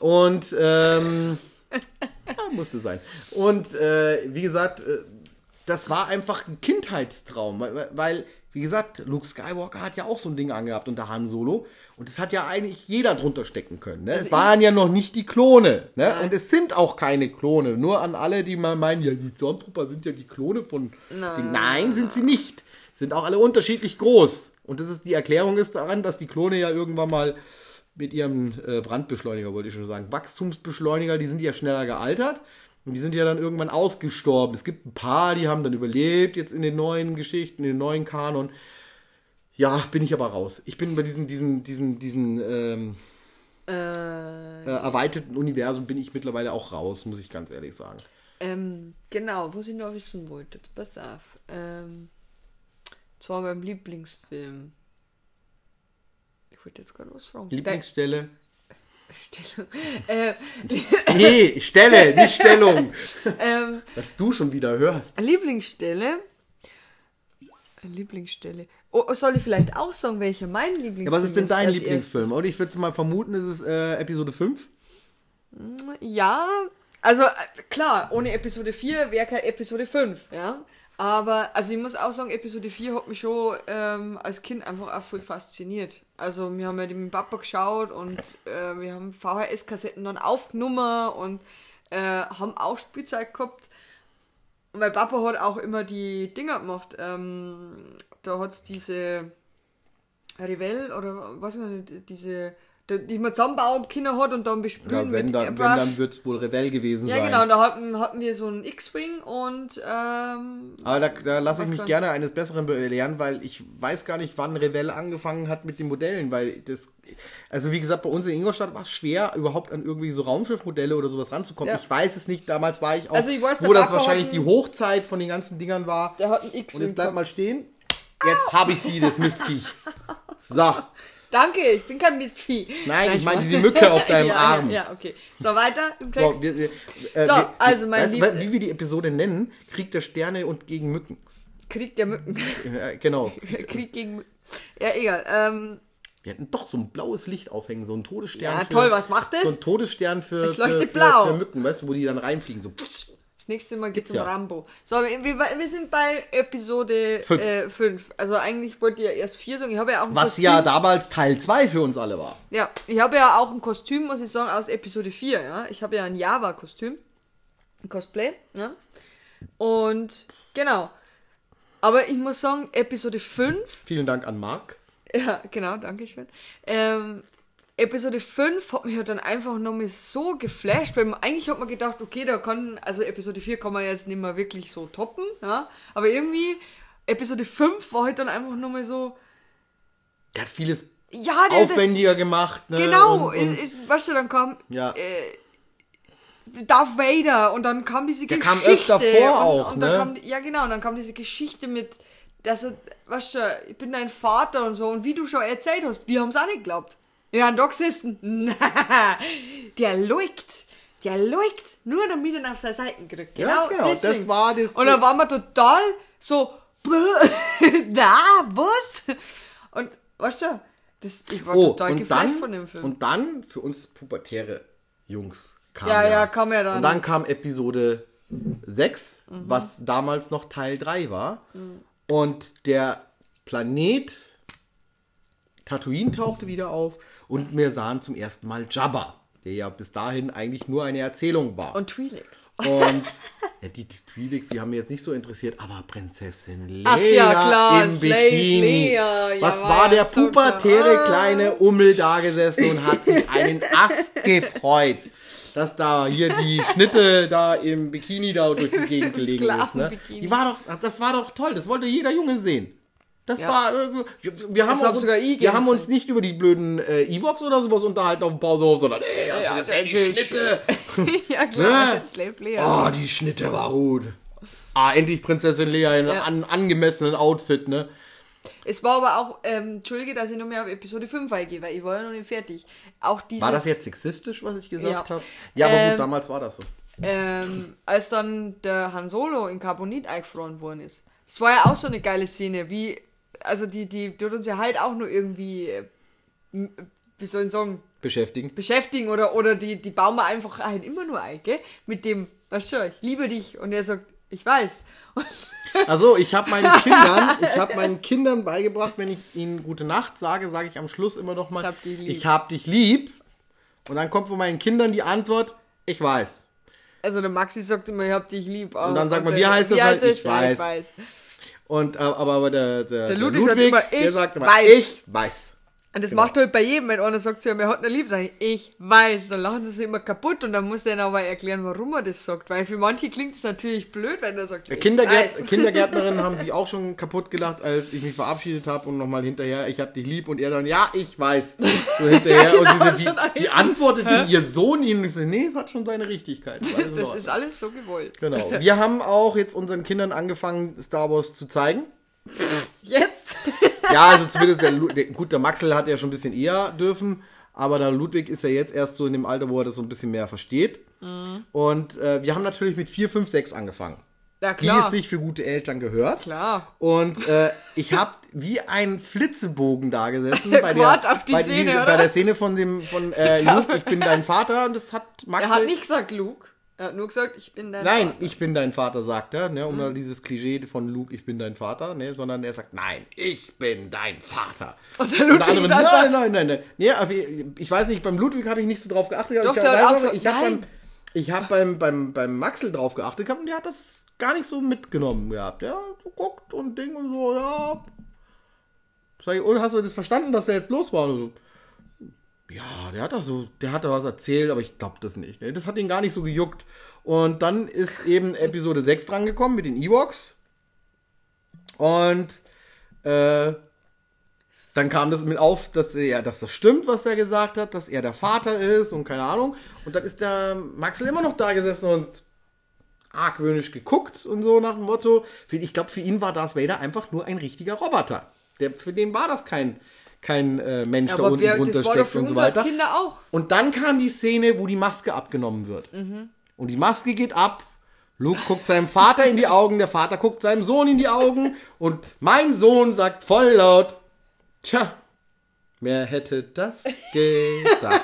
Und ähm, ja, musste sein. Und äh, wie gesagt, äh, das war einfach ein Kindheitstraum, weil- weil, wie gesagt, Luke Skywalker hat ja auch so ein Ding angehabt unter Han Solo. Und das hat ja eigentlich jeder drunter stecken können. Ne? Also es waren ja noch nicht die Klone. Ne? Und es sind auch keine Klone. Nur an alle, die mal meinen, ja, die Stormtrooper sind ja die Klone von. Nein, Nein sind sie nicht. Sind auch alle unterschiedlich groß. Und das ist die Erklärung ist daran, dass die Klone ja irgendwann mal mit ihrem äh, Brandbeschleuniger, wollte ich schon sagen, Wachstumsbeschleuniger, die sind ja schneller gealtert. Und die sind ja dann irgendwann ausgestorben. Es gibt ein paar, die haben dann überlebt, jetzt in den neuen Geschichten, in den neuen Kanon. Ja, bin ich aber raus. Ich bin bei diesen, diesen, diesen, diesen ähm, äh, erweiterten Universum bin ich mittlerweile auch raus, muss ich ganz ehrlich sagen. Ähm, genau, was ich noch wissen wollte, jetzt pass auf. Ähm, zwar beim Lieblingsfilm. Ich wollte jetzt gerade was fragen. Lieblingsstelle. Stellung. äh, Nee, Stelle, nicht Stellung. ähm, Was du schon wieder hörst. Lieblingsstelle. Lieblingsstelle. Oh, soll ich vielleicht auch sagen, welcher mein Lieblingsfilm Ja, was ist denn dein Lieblingsfilm? Und ich würde mal vermuten, ist es äh, Episode 5. erstes? Ja, also äh, klar, ohne Episode 4 wäre kein Episode 5, ja. Aber, also ich muss auch sagen, Episode 4 hat mich schon ähm, als Kind einfach auch voll fasziniert. Also wir haben ja den Papa geschaut und äh, wir haben VHS-Kassetten dann aufgenommen und äh, haben auch Spielzeug gehabt. Und mein Papa hat auch immer die Dinger gemacht. Ähm, da hat es diese Revell oder was nicht, diese, die, man zusammenbauen können hat und dann bespülen Ja, wenn, mit dann, wenn, Airbrush. dann wird es wohl Revell gewesen ja, sein. genau, da hatten, hatten wir so einen X-Wing und ähm, Aber da, da lasse ich mich dann? gerne eines Besseren belehren, weil ich weiß gar nicht, wann Revell angefangen hat mit den Modellen, weil das, also wie gesagt, bei uns in Ingolstadt war es schwer, überhaupt an irgendwie so Raumschiffmodelle oder sowas ranzukommen. Ja. Ich weiß es nicht, damals war ich auch, Also ich weiß, wo das wahrscheinlich hat die Hochzeit von den ganzen Dingern war. der hat einen Und X-Wing. jetzt bleib gehabt. mal stehen. Jetzt habe ich sie, das Mistviech. So, Danke, ich bin kein Mistvieh. Nein, ich meinte Spaß. die Mücke auf deinem ja, Arm. Ja, ja, okay. So, weiter im Text. so, wir, wir, äh, So, wir, also mein weißt Lieb- wie wir die Episode nennen? Krieg der Sterne und gegen Mücken. Krieg der Mücken. Ja, genau. Krieg gegen Mücken. Ja, egal. Ähm, Wir hätten doch so ein blaues Licht aufhängen, so ein Todesstern. Ja, toll, was macht das? So ein Todesstern für, Es für, leuchtet für, blau. für Mücken, weißt du, wo die dann reinfliegen. So. Das nächste Mal geht's um ja. Rambo. So, wir, wir, sind bei Episode Fünf. 5. Äh, fünf. also eigentlich wollte ich ja erst 4 sagen. Ich habe ja auch ein Was Kostüm. ja damals Teil 2 für uns alle war. Ja, ich habe ja auch ein Kostüm, muss ich sagen, aus Episode 4, ja. Ich habe ja ein Java-Kostüm. Ein Cosplay, ja. Und genau. Aber ich muss sagen, Episode 5, Vielen Dank an Marc. ja, genau, danke schön. Ähm, Episode 5 hat mich halt dann einfach nochmal so geflasht, weil man, eigentlich hat man gedacht, okay, da kann, also Episode 4 kann man jetzt nicht mehr wirklich so toppen, ja. Aber irgendwie, Episode 5 war halt dann einfach nochmal so, Der hat vieles ja, der, der, aufwendiger gemacht. Ne? Genau, Und, und, ist, weißt du, dann kam ja. äh, Darth Vader und dann kam diese Der kam Geschichte. öfter vor und, auch, und ne? kam, Ja, genau, und dann kam diese Geschichte mit, dass er, weißt du, ich bin dein Vater und so. Und wie du schon erzählt hast, wir haben es auch nicht geglaubt. Haben da gesessen. Der leugt. Der leugt. Nur damit er auf seine Seiten kriegt. Genau, Ja, genau, deswegen. das war das- Und dann waren wir total so, na, was? Und, weißt du, das, ich war oh, total geflasht dann, von dem Film. und dann für uns pubertäre Jungs kam Ja, ja, kam ja dann. Und dann kam Episode 6, Mhm. was damals noch Teil 3 war. Und der Planet Tatooine tauchte wieder auf und wir sahen zum ersten Mal Jabba, der ja bis dahin eigentlich nur eine Erzählung war. und Twi'leks. Und ja, die Twi'leks, die haben mich jetzt nicht so interessiert, aber Prinzessin Leia Ach ja, klar, im Slave Bikini. Leia, ja, Was war der so pubertäre. Ah. kleine Ummel da gesessen und hat sich einen Ast gefreut, dass da hier die Schnitte da im Bikini da durch die Gegend gelegen ist. Ne? Die war doch, das war doch toll, das wollte jeder Junge sehen. Das Ja. war, äh, wir haben, hab uns, wir haben uns nicht über die blöden äh, Evox oder sowas unterhalten auf dem Pausehof, sondern ey, hast du gesehen, die. Schnitte? ja, klar, Ne? Oh, die Schnitte war gut. Ah, endlich Prinzessin Leia in einem Ja. an, angemessenen Outfit, ne? Es war aber auch, ähm, entschuldige, dass ich nur mehr auf Episode 5 eingehe, weil ich war ja noch nicht fertig. Auch dieses, War das jetzt sexistisch, was ich gesagt Ja. habe? Ja, aber Ähm, gut, damals war das so. ähm, als dann der Han Solo in Carbonit eingefroren worden ist. Das war ja auch so eine geile Szene, wie, also die, die tut uns ja halt auch nur irgendwie, äh, m- wie soll ich sagen, Beschäftigen. beschäftigen oder, oder die, die bauen wir einfach halt immer nur ein, gell? Mit dem, weißt du, ich liebe dich und er sagt, ich weiß. Also, ich habe meinen Kindern, ich habe meinen Kindern beigebracht, wenn ich ihnen gute Nacht sage, sage ich am Schluss immer noch mal, Ich hab dich lieb. ich hab dich lieb. Und dann kommt von meinen Kindern die Antwort, ich weiß. also der Maxi sagt immer, ich hab dich lieb. Und dann sagt man, wie heißt das halt? es? Ich Ja, weiß. ich weiß. Und äh, aber, aber der, der, der Ludwig sagt immer, der ich sagt immer, weiß. ich weiß. Und das Genau. macht halt bei jedem, wenn einer sagt zu ihm, er hat eine Liebe, sag ich, ich weiß. Dann lachen sie sich immer kaputt und dann muss er ihnen aber erklären, warum er das sagt. Weil für manche klingt es natürlich blöd, wenn er sagt, ich Kindergärt weiß. Kindergärtnerinnen haben sich auch schon kaputt gelacht, als ich mich verabschiedet habe und nochmal hinterher, ich hab dich lieb und er dann, ja, ich weiß. So hinterher und Genau, diese, so die, die antwortete ihr Sohn ihnen und ich so, nee, es hat schon seine Richtigkeit. Ist Das Ordnung. ist alles so gewollt. Genau. Wir haben auch jetzt unseren Kindern angefangen, Star Wars zu zeigen. Jetzt? Ja, also zumindest der, der gut, der Maxel hat ja schon ein bisschen eher dürfen, aber der Ludwig ist ja jetzt erst so in dem Alter, wo er das so ein bisschen mehr versteht. Mhm. Und äh, wir haben natürlich mit 4, 5, 6 angefangen. Ja, Wie klar. es sich für gute Eltern gehört. Klar. Und äh, ich habe wie ein Flitzebogen da gesessen bei, der, auf die bei, Szene, oder? bei der Szene von dem von äh, Luke, ich bin dein Vater und das hat Maxel. Er hat nicht gesagt Luke. Er hat nur gesagt, ich bin dein Nein, Vater. ich bin dein Vater, sagt er, ne, Mhm. um mal dieses Klischee von Luke, ich bin dein Vater, ne, sondern er sagt, nein, ich bin dein Vater. Und der Ludwig andere, saß da- nein, nein, nein, nein. Nee, ich weiß nicht, beim Ludwig habe ich nicht so drauf geachtet. Doch, ich, der nein, auch so- ich habe nein. beim, ich hab beim, beim, beim Maxel drauf geachtet gehabt und der hat das gar nicht so mitgenommen gehabt. Ja, so guckt und Ding und so, ja. Sag ich, und hast du das verstanden, dass er jetzt los war? Und so, ja, der hat doch so, der hat da was erzählt, aber ich glaube das nicht. Ne? Das hat ihn gar nicht so gejuckt. Und dann ist eben Episode 6 drangekommen mit den Ewoks. Und äh, dann kam das mit auf, dass er, dass das stimmt, was er gesagt hat, dass er der Vater ist und keine Ahnung. Und dann ist der Maxel immer noch da gesessen und argwöhnisch geguckt und so nach dem Motto. Ich glaube, für ihn war Darth Vader einfach nur ein richtiger Roboter. Der, für den war das kein, kein äh, Mensch, der Aber unten wir, drunter das war doch steckt für und so weiter. Kinder auch. Und dann kam die Szene, wo die Maske abgenommen wird. Und die Maske geht ab. Luke guckt seinem Vater in die Augen, der Vater guckt seinem Sohn in die Augen und mein Sohn sagt voll laut, tja, wer hätte das gedacht?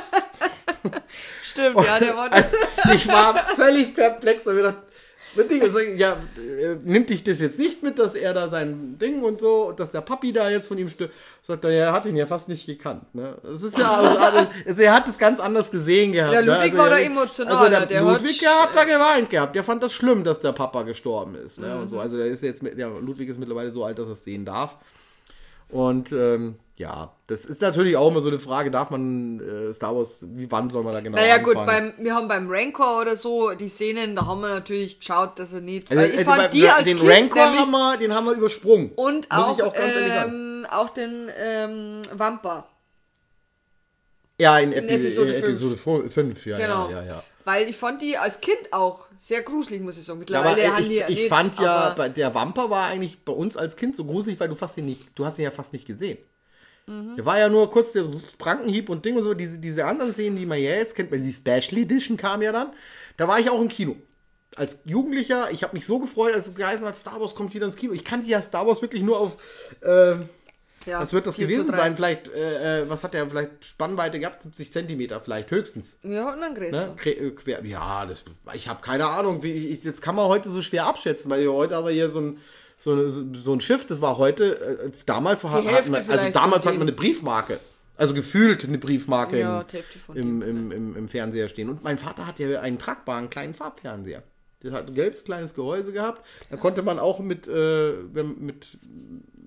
Stimmt, ja, der war das. ich war völlig perplex und mir gedacht, Ja, äh, nimmt dich das jetzt nicht mit, dass er da sein Ding und so, dass der Papi da jetzt von ihm stirbt? Sagt er, er hat ihn ja fast nicht gekannt. Ne? Das ist ja, also, also, er hat es ganz anders gesehen gehabt. Ja, ne? Ludwig also, war da emotionaler, Also der, der Ludwig, hat- hat da geweint gehabt. Der fand das schlimm, dass der Papa gestorben ist. Ne? Mhm. Und so. Also der ist jetzt, mit, ja, Ludwig ist mittlerweile so alt, dass er es sehen darf. Und ähm, ja, das ist natürlich auch immer so eine Frage, darf man äh, Star Wars, wie wann soll man da genau Naja gut, anfangen? beim, wir haben beim Rancor oder so die Szenen, da haben wir natürlich geschaut, dass er nicht. Also, ich äh, fand bei- die als den Kind Rancor nämlich- haben wir, den haben wir übersprungen. und auch, auch ähm, auch den ähm, Wampa. Ja, in, Epi Episode in Episode 5, ja, Genau. ja, ja, ja. Weil ich fand die als Kind auch sehr gruselig, muss ich sagen. Ja, aber Mittlerweile ich, ich nicht, fand ja, der Wamper war eigentlich bei uns als Kind so gruselig, weil du fast ihn nicht, du hast ihn ja fast nicht gesehen. Mhm. Der war ja nur kurz der Prankenhieb und Ding und so, diese, diese anderen Szenen, die man ja jetzt kennt, weil die Special Edition kam ja dann, da war ich auch im Kino. Als Jugendlicher, ich habe mich so gefreut, als es geheißen hat, Star Wars kommt wieder ins Kino. Ich kannte ja Star Wars wirklich nur auf, äh, ja, was wird das 4 zu gewesen 3. sein? Vielleicht, äh, äh, was hat der vielleicht Spannweite gehabt? 70 Zentimeter vielleicht, höchstens. Hatten einen größeren. Ne? Äh, quer, ja, das, ich habe keine Ahnung. Wie, ich, jetzt kann man heute so schwer abschätzen, weil wir heute aber hier so ein, so, so ein Schiff, das war heute, äh, damals war, hat man, also damals hat man dem. eine Briefmarke. Also gefühlt eine Briefmarke Ja, im, im, im, im, Fernseher stehen. Und mein Vater hat ja einen tragbaren kleinen Farbfernseher. Der hat ein gelbes kleines Gehäuse gehabt. Da konnte man auch mit, äh, mit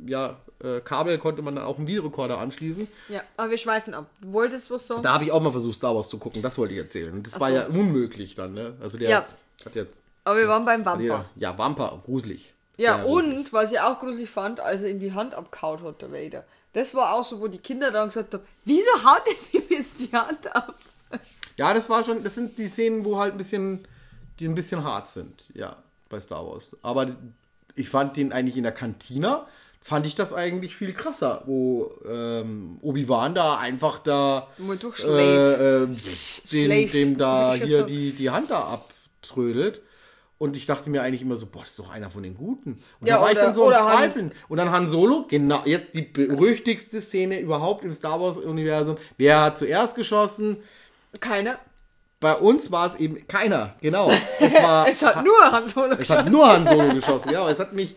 ja, äh, Kabel konnte man dann auch einen Videorekorder anschließen. Ja, aber wir schweifen ab. Du wolltest was sagen? Da habe ich auch mal versucht, Star Wars zu gucken. Das wollte ich erzählen. Das Ach war so. ja unmöglich dann, ne? Also der Ja. hat jetzt. Aber wir waren beim Wampa. Ja, ja Wampa, gruselig. Ja, gruselig. und was ich auch gruselig fand, als er ihm die Hand abgehaut hat, der Vader. Das war auch so, wo die Kinder dann gesagt haben, wieso haut er ihm jetzt die Hand ab? Ja, das war schon, das sind die Szenen, wo halt ein bisschen, die ein bisschen hart sind, ja, bei Star Wars. Aber ich fand den eigentlich in der Kantina, fand ich das eigentlich viel krasser, wo ähm, Obi-Wan da einfach da Mal durchschlägt. äh, äh, dem, dem da hier die, die Hand da abtrödelt. Und ich dachte mir eigentlich immer so, boah, das ist doch einer von den Guten. Und Ja, da war ich oder- dann so Han- Zweifeln. Und dann Han Solo, genau, jetzt die berüchtigste Szene überhaupt im Star Wars-Universum. Wer hat zuerst geschossen? Keiner. Bei uns war es eben keiner, genau. Es, war, Es hat nur Han Solo es hat nur Han Solo geschossen, ja, aber es hat mich,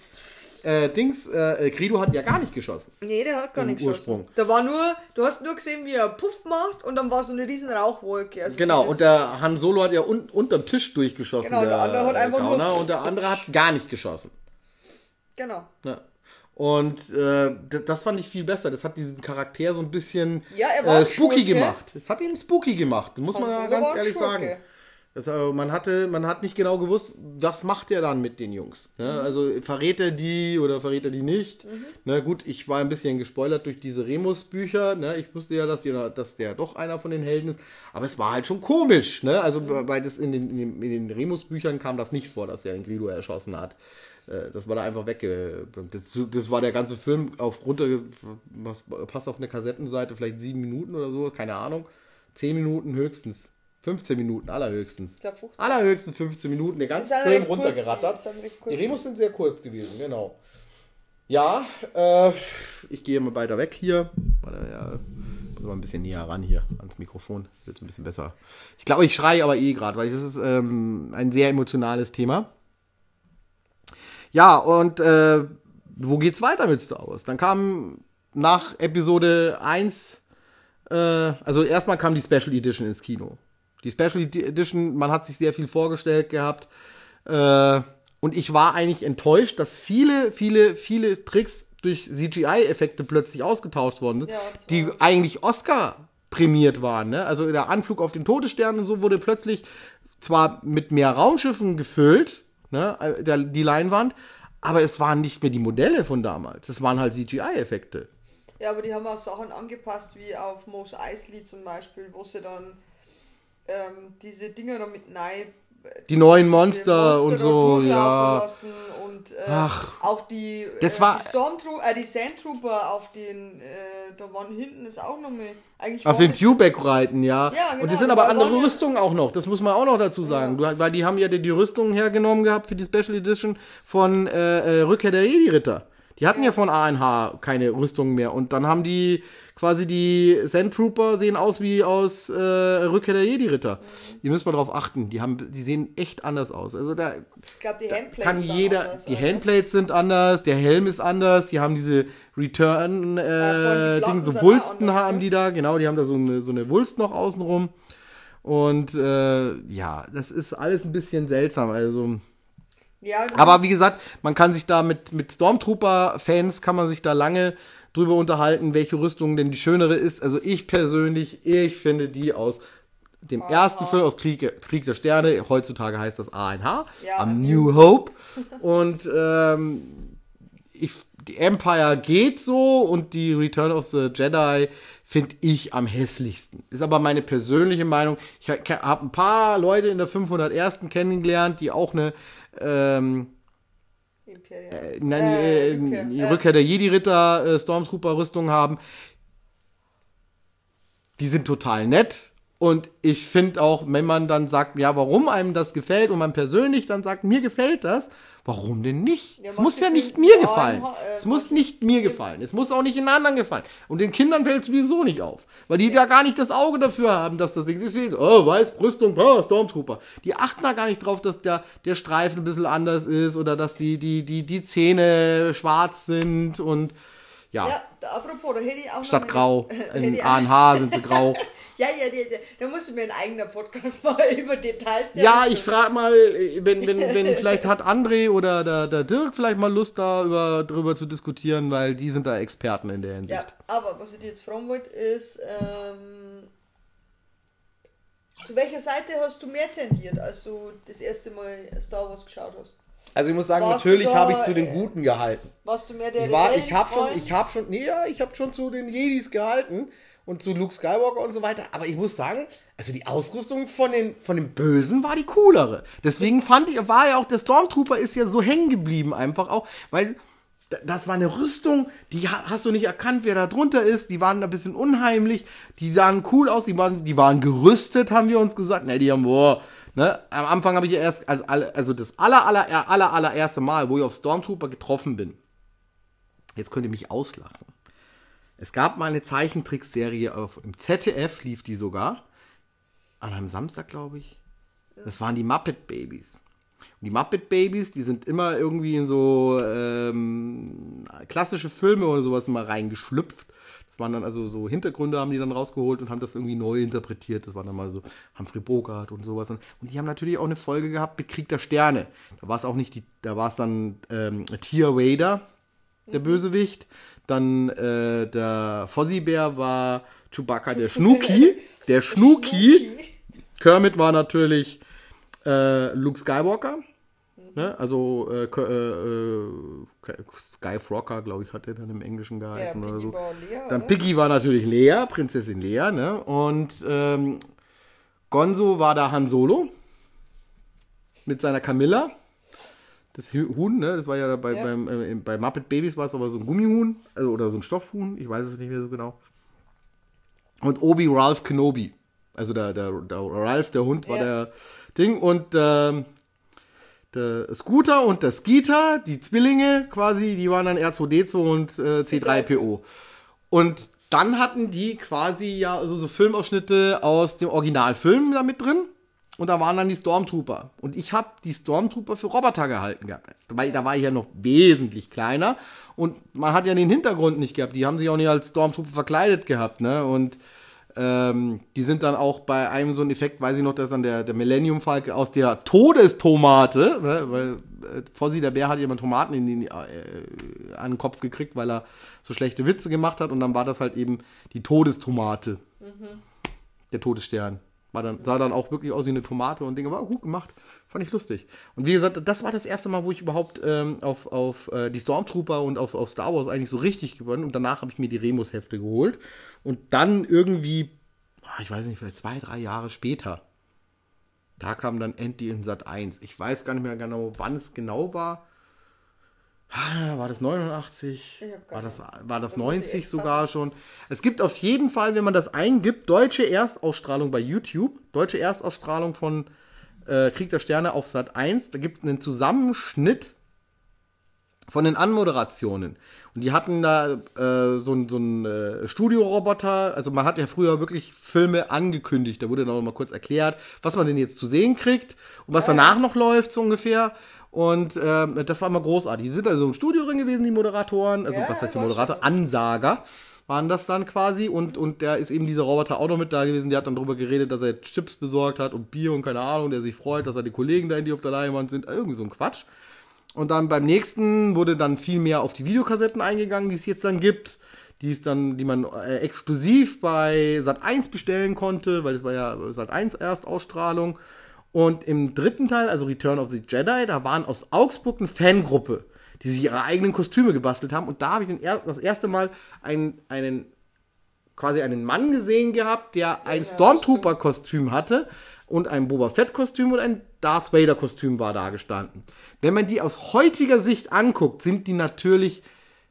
äh, Dings, äh, Greedo hat ja gar nicht geschossen. Nee, der hat gar nicht geschossen. Ursprung. Da war nur, du hast nur gesehen, wie er Puff macht und dann war so eine riesen Rauchwolke. Also Genau, das- und der Han Solo hat ja un unterm Tisch durchgeschossen, Genau, der andere hat einfach nur- Gauner, und der andere hat gar nicht geschossen. Genau. Ja. Und äh, das fand ich viel besser. Das hat diesen Charakter so ein bisschen Ja, äh, spooky Schurke. gemacht. Es hat ihn spooky gemacht, muss man ja ganz ehrlich Schurke. sagen. Das, äh, man, hatte, man hat nicht genau gewusst, was macht er dann mit den Jungs. Mhm. Ne? Also verrät er die oder verrät er die nicht. Na gut, ich war ein bisschen gespoilert durch diese Remus-Bücher. Ne? Ich wusste ja, dass, dass der doch einer von den Helden ist. Aber es war halt schon komisch. Ne? Also Mhm. weil das in den, in den, den Remus-Büchern kam das nicht vor, dass er den Greedo erschossen hat. Äh, Das war da einfach wegge... Das, das war der ganze Film auf runter... Was passt auf eine Kassettenseite? Vielleicht sieben Minuten oder so? Keine Ahnung. Zehn Minuten höchstens. 15 Minuten allerhöchstens. glaub, 15. Allerhöchstens 15 Minuten. Der ganze Film runtergerattert. Die Remus sind sehr kurz gewesen, genau. Ja, äh, ich gehe mal weiter weg hier. Warte, ja, muss mal ein bisschen näher ran hier ans Mikrofon. Wird ein bisschen besser. Ich glaube, ich schreie aber eh gerade, weil das ist ähm, ein sehr emotionales Thema. Ja, und äh, wo geht's weiter mit Star Wars? Dann kam nach Episode 1, äh, also erstmal kam die Special Edition ins Kino. Die Special Edition, man hat sich sehr viel vorgestellt gehabt. Äh, und ich war eigentlich enttäuscht, dass viele, viele, viele Tricks durch CGI-Effekte plötzlich ausgetauscht worden sind, Ja, die eigentlich Oscar prämiert waren. Ne? Also der Anflug auf den Todesstern und so wurde plötzlich zwar mit mehr Raumschiffen gefüllt, ne, äh, der, die Leinwand, aber es waren nicht mehr die Modelle von damals. Es waren halt CGI-Effekte. Ja, aber die haben auch Sachen angepasst, wie auf Mos Eisley zum Beispiel, wo sie dann ähm, diese Dinger da mit Nei. Die neuen diese Monster, und so, ja. Und äh, Ach. auch die, Das äh, war- die Stormtrooper, äh, die Sandtrooper auf den, äh, da waren hinten ist auch noch mehr. Eigentlich Auf den Tubac reiten, ja. Ja, Und genau, das sind aber andere ja- Rüstungen auch noch. Das muss man auch noch dazu sagen. Du, weil die haben ja die, die Rüstungen hergenommen gehabt für die Special Edition von äh, äh, Rückkehr der Jedi-Ritter. Die hatten ja, von ANH keine Rüstung mehr. Und dann haben die quasi die Sand Trooper sehen aus wie aus äh, Rückkehr der Jedi-Ritter. Die müssen wir drauf achten. Die, haben, die sehen echt anders aus. Also da Ich glaube, die Handplates kann jeder. anders Die. Handplates sind anders, der Helm ist anders, die haben diese Return Ja, äh, Ding, so Wulsten anders, haben ne? die da, genau, die haben da so eine, so eine Wulst noch außenrum. Und äh, ja, das ist alles ein bisschen seltsam. Also. Ja, Aber wie gesagt, man kann sich da mit, mit Stormtrooper-Fans kann man sich da lange drüber unterhalten, welche Rüstung denn die schönere ist. Also ich persönlich, ich finde die aus dem ersten Film aus Krieg, Krieg der Sterne, heutzutage heißt das A1H, Ja, am New Hope. Und ähm, ich, die Empire geht so und die Return of the Jedi finde ich am hässlichsten. Ist aber meine persönliche Meinung. Ich habe ein paar Leute in der 501. kennengelernt, die auch eine ähm, Imperial. nein, Äh, äh, Rückkehr. die Äh. Rückkehr der Jedi-Ritter äh, Stormtrooper-Rüstung haben. Die sind total nett. Und ich finde auch, wenn man dann sagt, ja, warum einem das gefällt und man persönlich dann sagt, mir gefällt das, warum denn nicht? Ja, es muss ja nicht mir gefallen. äh, es muss nicht mir gefallen. Es muss auch nicht den anderen gefallen. Und den Kindern fällt es sowieso nicht auf. Weil die da gar nicht das Auge dafür haben, dass das Ding, sehen, oh, weiß, Brüstung, oh, Stormtrooper. Die achten da gar nicht drauf, dass der, der Streifen ein bisschen anders ist oder dass die, die, die, die Zähne schwarz sind und ja, Ja, apropos, da hätte ich auch statt noch grau. In ANH sind sie grau. Ja, ja, die, da musst du mir ein eigener Podcast mal über Details Ja, ich frage mal, wenn, wenn, wenn vielleicht hat André oder der, der Dirk vielleicht mal Lust da über, drüber zu diskutieren, weil die sind da Experten in der Hinsicht. Ja, aber was ich dir jetzt fragen wollte, ist, ähm, zu welcher Seite hast du mehr tendiert, als du das erste Mal Star Wars geschaut hast? Also ich muss sagen, Warst natürlich habe ich zu den äh, Guten gehalten. Warst du mehr der Ich war, ich habe schon, ich habe schon, nee, ja, ich habe schon zu den Jedis gehalten und zu Luke Skywalker und so weiter. Aber ich muss sagen, also die Ausrüstung von den, von den Bösen war die coolere. Deswegen fand ich, war ja auch, der Stormtrooper ist ja so hängen geblieben einfach auch, weil das war eine Rüstung, die ha- hast du nicht erkannt, wer da drunter ist. Die waren ein bisschen unheimlich, die sahen cool aus, die waren, die waren gerüstet, haben wir uns gesagt. Ne, die haben, boah, ne, am Anfang habe ich ja erst, also, also das aller, aller, aller, allererste Mal, wo ich auf Stormtrooper getroffen bin. Jetzt könnt ihr mich auslachen. Es gab mal eine Zeichentrickserie auf, im ZDF, lief die sogar. An einem Samstag, glaube ich. Das waren die Muppet Babies. Und die Muppet Babies, die sind immer irgendwie in so ähm, klassische Filme oder sowas immer reingeschlüpft. Das waren dann also so Hintergründe, haben die dann rausgeholt und haben das irgendwie neu interpretiert. Das war dann mal so Humphrey Bogart und sowas. Und die haben natürlich auch eine Folge gehabt mit Krieg der Sterne. Da war es auch nicht die, da war es dann ähm, Tia Vader, der Bösewicht. Dann äh, der Fozzie-Bär war Chewbacca, der Schnuki. Der Schnuki. Kermit war natürlich äh, Luke Skywalker. Ne? Also äh, äh, äh, Sky Frocker, glaube ich, hat er dann im Englischen ja, geheißen oder Piggy so. Lea, Dann oder? Piggy war natürlich Lea, Prinzessin Lea, ne? Und ähm, Gonzo war da Han Solo mit seiner Camilla. Das Hu- Huhn, ne? Das war ja bei, Ja. Beim, äh, bei Muppet Babies war es aber so ein Gummihuhn also, oder so ein Stoffhuhn, ich weiß es nicht mehr so genau. Und Obi Ralph Kenobi. Also der, der, der Ralph, der Hund, war Ja. der Ding. Und ähm, der Scooter und der Skeeter, die Zwillinge quasi, die waren dann R2D2 und äh, C3PO. Und dann hatten die quasi ja also so Filmausschnitte aus dem Originalfilm da mit drin. Und da waren dann die Stormtrooper. Und ich habe die Stormtrooper für Roboter gehalten gehabt. Weil da war ich ja noch wesentlich kleiner. Und man hat ja den Hintergrund nicht gehabt. Die haben sich auch nicht als Stormtrooper verkleidet gehabt, ne? Und ähm, die sind dann auch bei einem so ein Effekt, weiß ich noch, dass dann der, der Millennium Falke aus der Todestomate, ne, weil äh, Fossi, der Bär, hat jemand Tomaten in den, äh, an den Kopf gekriegt, weil er so schlechte Witze gemacht hat und dann war das halt eben die Todestomate. Der Todesstern. War dann, sah dann auch wirklich aus wie eine Tomate und Dinge, war gut gemacht. Fand ich lustig. Und wie gesagt, das war das erste Mal, wo ich überhaupt ähm, auf, auf äh, die Stormtrooper und auf, auf Star Wars eigentlich so richtig gewonnen. Und danach habe ich mir die Remus-Hefte geholt. Und dann irgendwie, ah, ich weiß nicht, vielleicht zwei, drei Jahre später, da kam dann endlich in Sat 1. Ich weiß gar nicht mehr genau, wann es genau war. Ah, War das 89? Ich hab keine War das, war das Da muss ich 90 echt sogar schon? Es gibt auf jeden Fall, wenn man das eingibt, deutsche Erstausstrahlung bei YouTube, deutsche Erstausstrahlung von äh, Krieg der Sterne auf Sat 1. Da gibt es einen Zusammenschnitt von den Anmoderationen. Und die hatten da äh, so ein, so äh, Studioroboter. Also man hat ja früher wirklich Filme angekündigt. Da wurde dann auch mal kurz erklärt, was man denn jetzt zu sehen kriegt und was danach noch läuft, so ungefähr. Und ähm, das war immer großartig. Die sind also im Studio drin gewesen, die Moderatoren. Also Ja, was heißt die Moderator? Ansager waren das dann quasi. Und, und da ist eben dieser Roboter auch noch mit da gewesen. Der hat dann darüber geredet, dass er Chips besorgt hat und Bier und keine Ahnung. Der sich freut, dass er die Kollegen da, die auf der Leinwand sind. Irgendwie so ein Quatsch. Und dann beim nächsten wurde dann viel mehr auf die Videokassetten eingegangen, die es jetzt dann gibt. Die ist dann, die man äh, exklusiv bei Sat1 bestellen konnte, weil es war ja Sat1 Erstausstrahlung. Und im dritten Teil, also Return of the Jedi, da waren aus Augsburg eine Fangruppe, die sich ihre eigenen Kostüme gebastelt haben. Und da habe ich er das erste Mal einen, einen quasi einen Mann gesehen gehabt, der ein Stormtrooper-Kostüm hatte und ein Boba Fett-Kostüm und ein Darth Vader-Kostüm war da gestanden. Wenn man die aus heutiger Sicht anguckt, sind die natürlich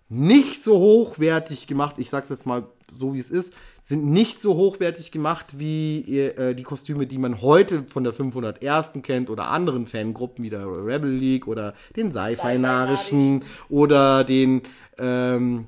nicht so hochwertig gemacht. Ich sag's jetzt mal so, wie es ist. Sind nicht so hochwertig gemacht wie äh, die Kostüme, die man heute von der 501. kennt oder anderen Fangruppen wie der Rebel League oder den Sci-Fi-Narischen oder den ähm,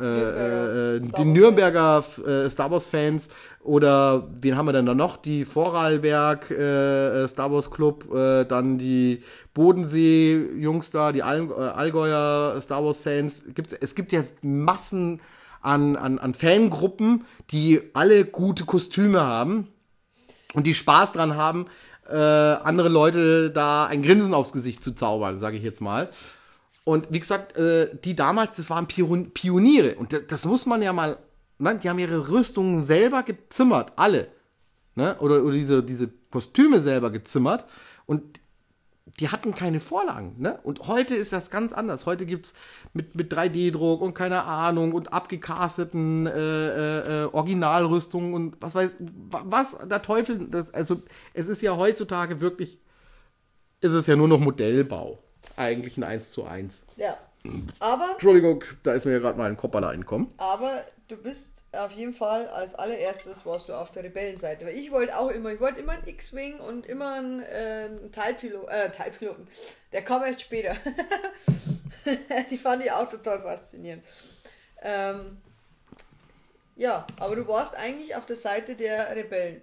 äh, äh, die Wars Nürnberger äh, Star Wars Fans oder wen haben wir denn da noch? Die Vorarlberg äh, äh, Star Wars Club, äh, dann die Bodensee Jungs da, die All, äh, Allgäuer Star Wars Fans. Gibt's, es gibt ja Massen an, an, an Fangruppen, die alle gute Kostüme haben und die Spaß dran haben, äh, andere Leute da ein Grinsen aufs Gesicht zu zaubern, sage ich jetzt mal. Und wie gesagt, äh, die damals, das waren Pion Pioniere. Und das, das muss man ja mal, ne? die haben ihre Rüstungen selber gezimmert, alle. Ne? Oder, oder diese, diese Kostüme selber gezimmert. Und die hatten keine Vorlagen. Ne? Und heute ist das ganz anders. Heute gibt's mit, mit 3D-Druck und keine Ahnung und abgecasteten äh, äh, äh, Originalrüstungen und was weiß wa- was der Teufel. Das, also es ist ja heutzutage wirklich, ist es ja nur noch Modellbau. Eigentlich ein 1 zu 1. Ja. Aber, Entschuldigung, da ist mir ja gerade mal ein Kopperler einkommen. aber du bist auf jeden Fall als allererstes warst du auf der Rebellenseite. Weil ich wollte auch immer, ich wollte immer einen X-Wing und immer einen, äh, einen Teilpilot, äh, Teilpiloten. Der kam erst später. Die fand ich auch total faszinierend. Ähm, ja, aber du warst eigentlich auf der Seite der Rebellen.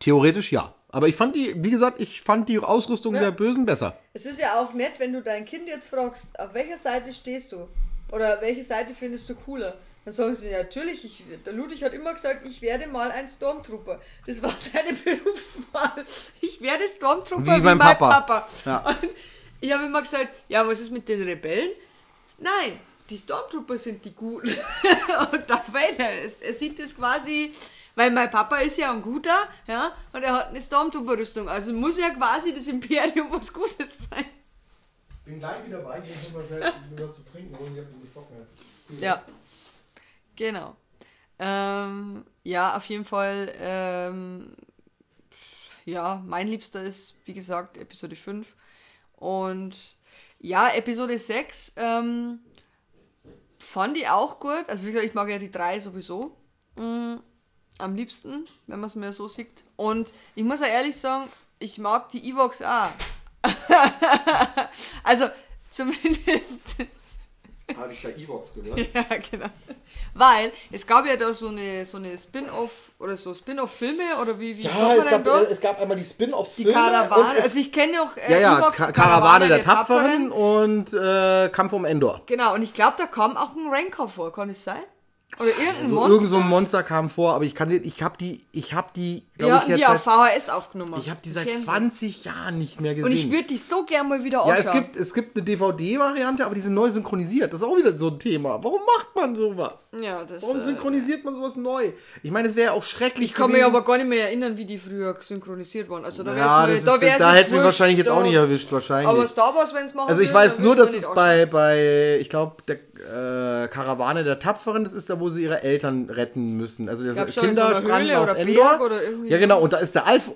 Theoretisch ja. Aber ich fand die, wie gesagt, ich fand die Ausrüstung Ja. der Bösen besser. Es ist ja auch nett, wenn du dein Kind jetzt fragst, auf welcher Seite stehst du? Oder welche Seite findest du cooler? Dann sagen sie natürlich, ich, der Ludwig hat immer gesagt, ich werde mal ein Stormtrooper. Das war seine Berufswahl. Ich werde Stormtrooper Wie wie, mein mein Papa. Papa. Ja. Ich habe immer gesagt, ja, was ist mit den Rebellen? Nein, die Stormtrooper sind die Guten. und Darth Vader, es, er sieht das quasi, weil mein Papa ist ja ein guter, ja, und er hat eine Stormtrooper-Rüstung. Also muss ja quasi das Imperium was Gutes sein. Bin gleich wieder bei, ich muss mal schnell was zu trinken holen, ich hab's getrocknet. Ja, genau. Ähm, ja, auf jeden Fall, ähm, ja, mein Liebster ist, wie gesagt, Episode 5. Und ja, Episode 6 ähm, fand ich auch gut. Also wie gesagt, ich mag ja die drei sowieso mm, am liebsten, wenn man es mir so sieht. Und ich muss ja ehrlich sagen, ich mag die Evox auch. also zumindest Habe ich da Evox gehört? ja, genau. Weil es gab ja da so eine, so eine Spin-off oder so Spin-off-Filme oder wie, wie Ja, es gab, es gab einmal die Die Spin-off-Filme. Karawane. und es- Also ich kenne auch äh, Ja, ja, Evox, Ka die Karawane der Tapferen und äh, Kampf um Endor. Genau, und ich glaube, da kam auch ein Rancor vor, kann es sein? Oder irgendein So, Monster? Irgend so ein Monster kam vor, aber ich kann den, ich habe die, ich habe die, glaube ich jetzt seit, VHS aufgenommen. ich habe die seit Fernsehen. 20 Jahren nicht mehr gesehen. Und ich würde die so gern mal wieder ja, anschauen. es gibt, es gibt eine DVD-Variante, aber die sind neu synchronisiert. Das ist auch wieder so ein Thema. Warum macht man sowas? Ja, das, Warum äh, synchronisiert man sowas neu? Ich meine, es wäre ja auch schrecklich Ich kann mich aber gar nicht mehr erinnern, wie die früher synchronisiert waren. Also da wär's ja, ist, da da, wär's da jetzt hätten wir wahrscheinlich jetzt auch nicht erwischt, wahrscheinlich. Aber Star Wars, wenn es machen Also ich würden, weiß nur, dass es bei, bei ich glaube, der äh, Karawane der Tapferen, das ist da, wo sie ihre Eltern retten müssen. Also schon so Kinderstrand Höhle auf oder Endor. Berg oder irgendwie- ja genau, und da ist der Alf,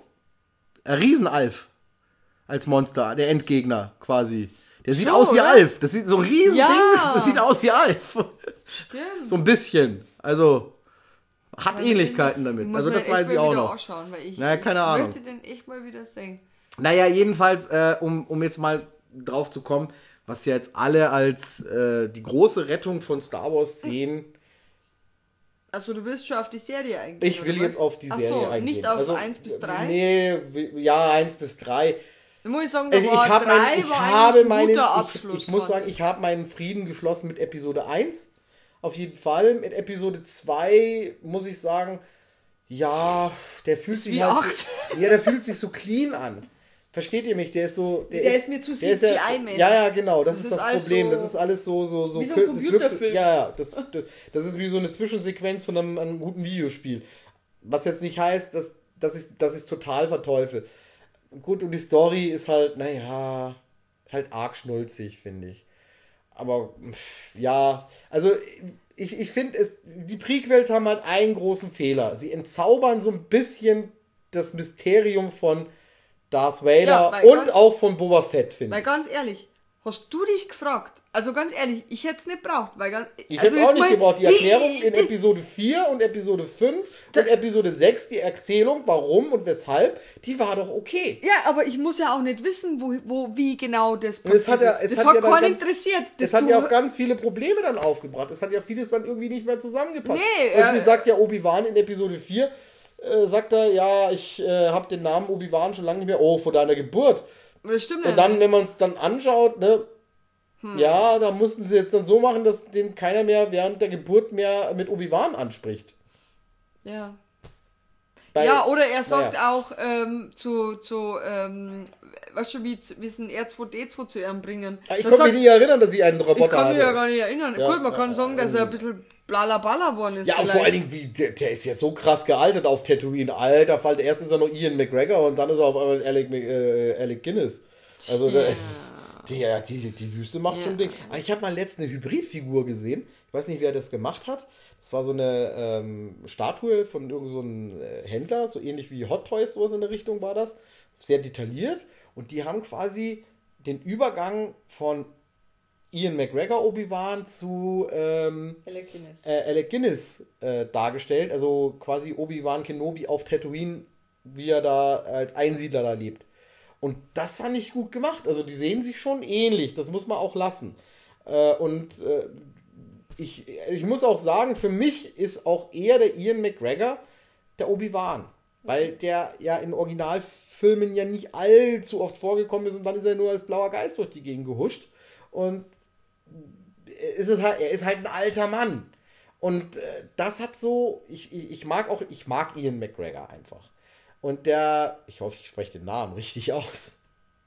ein Riesenalf als Monster, der Endgegner quasi. Der sieht So, aus wie oder? Alf. Das sieht so ein Riesending, Ja. das sieht aus wie Alf. Stimmt. So ein bisschen. Also hat Ähnlichkeiten Ich damit. Also das weiß ich auch noch. Anschauen, weil ich, Naja, keine ich Ahnung. möchte den echt mal wieder sehen. Naja, jedenfalls, äh, um, um jetzt mal drauf zu kommen, was ja jetzt alle als äh, die große Rettung von Star Wars sehen. Also du willst schon auf die Serie eingehen. Ich will jetzt auf die Ach Serie so, eingehen. nicht auf Also, 1 bis 3? Nee, ja, 1 bis 3. Da muss ich sagen, da Also ich, war hab 3 mein, ich war habe ein meinen, guter ich, Abschluss. ich muss sagen, ich habe meinen Frieden geschlossen mit Episode 1. Auf jeden Fall. Mit Episode 2 muss ich sagen, ja, der fühlt sich wie halt acht. Ja, der fühlt sich so clean an. Versteht ihr mich? Der ist so. Der, Der ist mir zu ist CGI-mäßig. Ja, ja, genau. Das, Das ist ist das Problem. so- das ist alles so, so, so. Wie so ein Computerfilm. ja, ja. Das, das, das ist wie so eine Zwischensequenz von einem, einem guten Videospiel. Was jetzt nicht heißt, dass, dass ich es dass ich's total verteufel. Gut, und die Story ist halt, naja, halt arg schnulzig, finde ich. Aber ja, also ich, ich finde es, die Prequels haben halt einen großen Fehler. Sie entzaubern so ein bisschen das Mysterium von Darth Vader Ja, weil und auch von Boba Fett, finde Weil ich. ganz ehrlich, hast du dich gefragt? Also ganz ehrlich, ich hätte es nicht braucht, weil ganz, Ich also hätte auch nicht mal- gebraucht. Die Erklärung in Episode 4 und Episode 5 und Episode 6, die Erzählung, warum und weshalb, die war doch okay. Ja, aber ich muss ja auch nicht wissen, wo, wo wie genau das Und es hat ja, ist. es das hat hat ja keinen interessiert. Das Es hat ja auch ganz viele Probleme dann aufgebracht. Es hat ja vieles dann irgendwie nicht mehr zusammengepasst. Nee, Und wie äh, sagt ja Obi-Wan in Episode 4, äh, sagt er, ja, ich äh, habe den Namen Obi-Wan schon lange nicht mehr, oh, vor deiner Geburt. das stimmt Und ja dann, wenn man es dann anschaut, ne, Hm. ja, da mussten sie jetzt dann so machen, dass den keiner mehr während der Geburt mehr mit Obi-Wan anspricht. Ja. Weil- ja, oder er sagt naja. auch ähm, zu, zu ähm, weißt du, wie, wie sie ein R2D2 zu ihm bringen. Ah, Ich Da kann mich nicht erinnern, dass ich einen Roboter ich kann mich ja hatte. gar nicht erinnern. Ja, Gut, man kann ja, sagen, dass er ein bisschen blalaballa geworden ist. Ja, und vor allen Dingen, wie, der, der ist ja so krass gealtert auf Tatooine. Alter, Fall, erst ist er noch Ian McGregor und dann ist er auf einmal Alec, äh, Alec Guinness. Also, das ist, die, ja, die, die Wüste macht Ja. schon Ding. Aber ich habe mal letztens eine Hybridfigur gesehen. Ich weiß nicht, wer das gemacht hat. Das war so eine ähm, Statue von irgendeinem so äh, Händler, so ähnlich wie Hot Toys, sowas in der Richtung war das. Sehr detailliert. Und die haben quasi den Übergang von Ian McGregor Obi-Wan zu ähm, Alec Guinness. äh, Alec Guinness äh, dargestellt, also quasi Obi-Wan Kenobi auf Tatooine, wie er da als Einsiedler da lebt. Und das fand ich gut gemacht. Also die sehen sich schon ähnlich, das muss man auch lassen. Äh, und äh, ich, ich muss auch sagen, für mich ist auch eher der Ian McGregor der Obi-Wan. Weil der ja in Originalfilmen ja nicht allzu oft vorgekommen ist und dann ist er nur als blauer Geist durch die Gegend gehuscht. Und ist es halt, er ist halt ein alter Mann. Und äh, das hat so, ich, ich, ich mag auch, ich mag Ian McGregor einfach. Und der, ich hoffe, ich spreche den Namen richtig aus.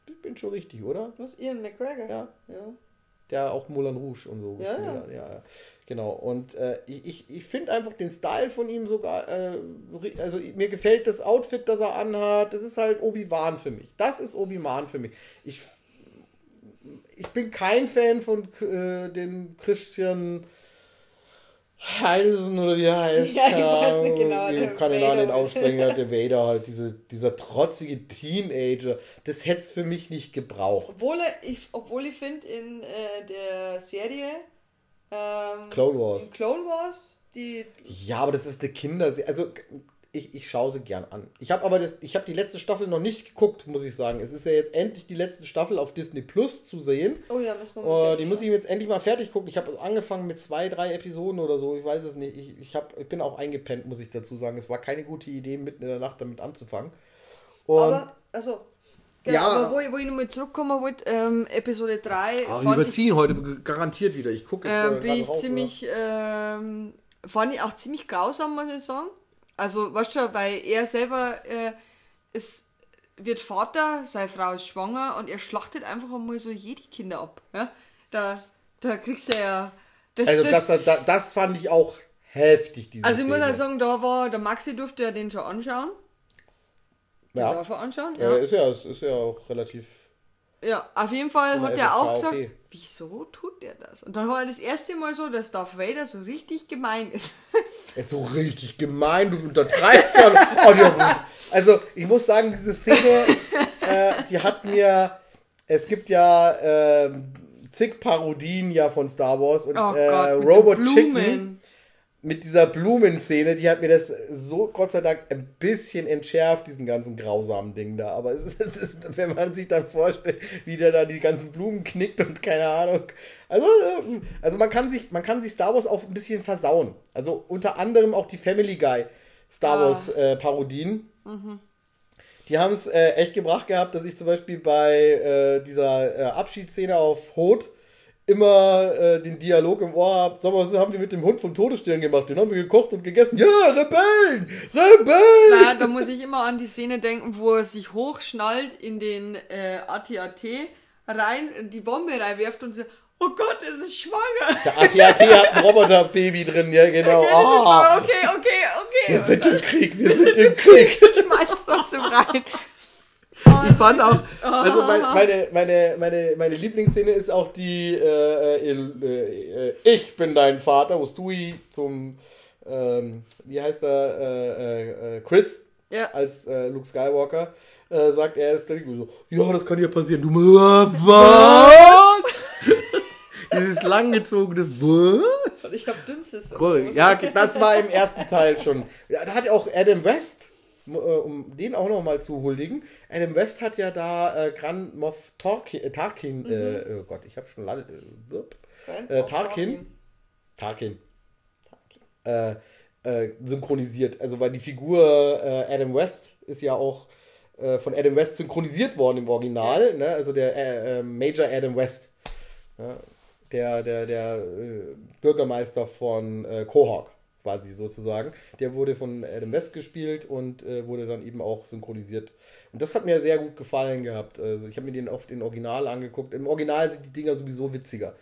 Ich bin schon richtig, oder? Was? Ian McGregor? Ja. ja. Der auch Moulin Rouge und so Ja. Ja, ja. Genau. Und äh, ich, ich, ich finde einfach den Style von ihm sogar, äh, also mir gefällt das Outfit, das er anhat. Das ist halt Obi-Wan für mich. Das ist Obi-Wan für mich. Ich, ich bin kein Fan von äh, dem Christian Heisen oder wie er heißt. Ja, ich weiß nicht genau, Ich kann den Namen aussprechen. Ja, der Vader halt, diese, dieser trotzige Teenager. Das hätte es für mich nicht gebraucht. Obwohl er- ich, obwohl ich finde, in äh, der Serie ähm, Clone Wars. Clone Wars, die Ja, aber das ist eine Kinderserie. Also ich, ich schaue sie gern an. Ich habe aber das, ich habe die letzte Staffel noch nicht geguckt, muss ich sagen. Es ist ja jetzt endlich die letzte Staffel auf Disney Plus zu sehen. Oh ja, müssen wir Oh, fertig die muss ich jetzt endlich mal fertig gucken. Ich habe angefangen mit zwei, drei Episoden oder so. Ich weiß es nicht. Ich, ich, hab, ich bin auch eingepennt, muss ich dazu sagen. Es war keine gute Idee, mitten in der Nacht damit anzufangen. Und Aber, also, genau, Ja. aber wo ich, wo ich nochmal zurückkommen wollte, ähm, Episode 3 aber wir fand Ah, überziehen ich, heute garantiert wieder. Ich gucke jetzt ähm, äh, bin ich raus, ziemlich, ähm, fand ich auch ziemlich grausam, muss ich sagen. Also, weißt du, weil er selber äh, ist, wird Vater, seine Frau ist schwanger und er schlachtet einfach einmal so jede Kinder ab. Ja? Da, da kriegst du ja. Das, Also das, das, das, das fand ich auch heftig, diese also ich muss halt sagen, da war, der Maxi durfte ja den schon anschauen. Den ja. darf er anschauen, Ja. ja. Ist ja, ist ja auch relativ Ja, auf jeden Fall hat er auch gesagt, okay. wieso tut der das? Und dann war das erste Mal so, dass Darth Vader so richtig gemein ist. Er ist so richtig gemein, du untertreibst ja. Oh, also, ich muss sagen, diese Szene, äh, die hat mir. Es gibt ja ähm, zig Parodien ja von Star Wars und Oh äh, Gott, mit Robot Chicken. Mit dieser Blumenszene, die hat mir das so Gott sei Dank ein bisschen entschärft, diesen ganzen grausamen Ding da. Aber es ist, wenn man sich dann vorstellt, wie der da die ganzen Blumen knickt und keine Ahnung. Also, ähm, also man kann sich, man kann sich Star Wars auch ein bisschen versauen. Also unter anderem auch die Family Guy Star Ah. Wars äh, Parodien. Die haben es äh, echt gebracht gehabt, dass ich zum Beispiel bei äh, dieser äh, Abschiedsszene auf Hot immer äh, den Dialog im Ohr habe. Sag mal, was haben wir mit dem Hund vom Todesstern gemacht? Den haben wir gekocht und gegessen. Ja, Rebellen! Rebellen! Na, da muss ich immer an die Szene denken, wo er sich hochschnallt in den äh, AT-AT rein, die Bombe reinwirft und so, oh Gott, es ist schwanger. Der AT-AT hat ein Roboterbaby drin, ja genau. Okay, Ah, okay, okay, okay. wir sind im Krieg, wir sind im Krieg. Schmeißt es trotzdem rein. Oh, Ich fand auch, dieses- also mein, meine, meine, meine, meine Lieblingsszene ist auch die, äh, äh, äh, ich bin dein Vater, wo Stewie zum, ähm, wie heißt er, äh, äh, äh, Chris Ja. als Luke Skywalker sagt, er ist der so, ja, das kann ja passieren. Du, was? Dieses langgezogene Was? Ich hab dünnstes. Cool. Ja, das war im ersten Teil schon. Da hat auch Adam West, um den auch noch mal zu huldigen, Adam West hat ja da äh, Grand Moff Tarkin, äh, Tarkin äh, oh Gott, ich habe schon lange, äh, äh, Tarkin, Tarkin, äh, äh, synchronisiert. Also weil die Figur äh, Adam West ist ja auch äh, von Adam West synchronisiert worden im Original, ne? also der äh, äh, Major Adam West, ja? der, der, der äh, Bürgermeister von äh, Quahog quasi sozusagen. Der wurde von Adam West gespielt und äh, wurde dann eben auch synchronisiert. Und das hat mir sehr gut gefallen gehabt. Also ich habe mir den oft in Original angeguckt. Im Original sind die Dinger sowieso witziger.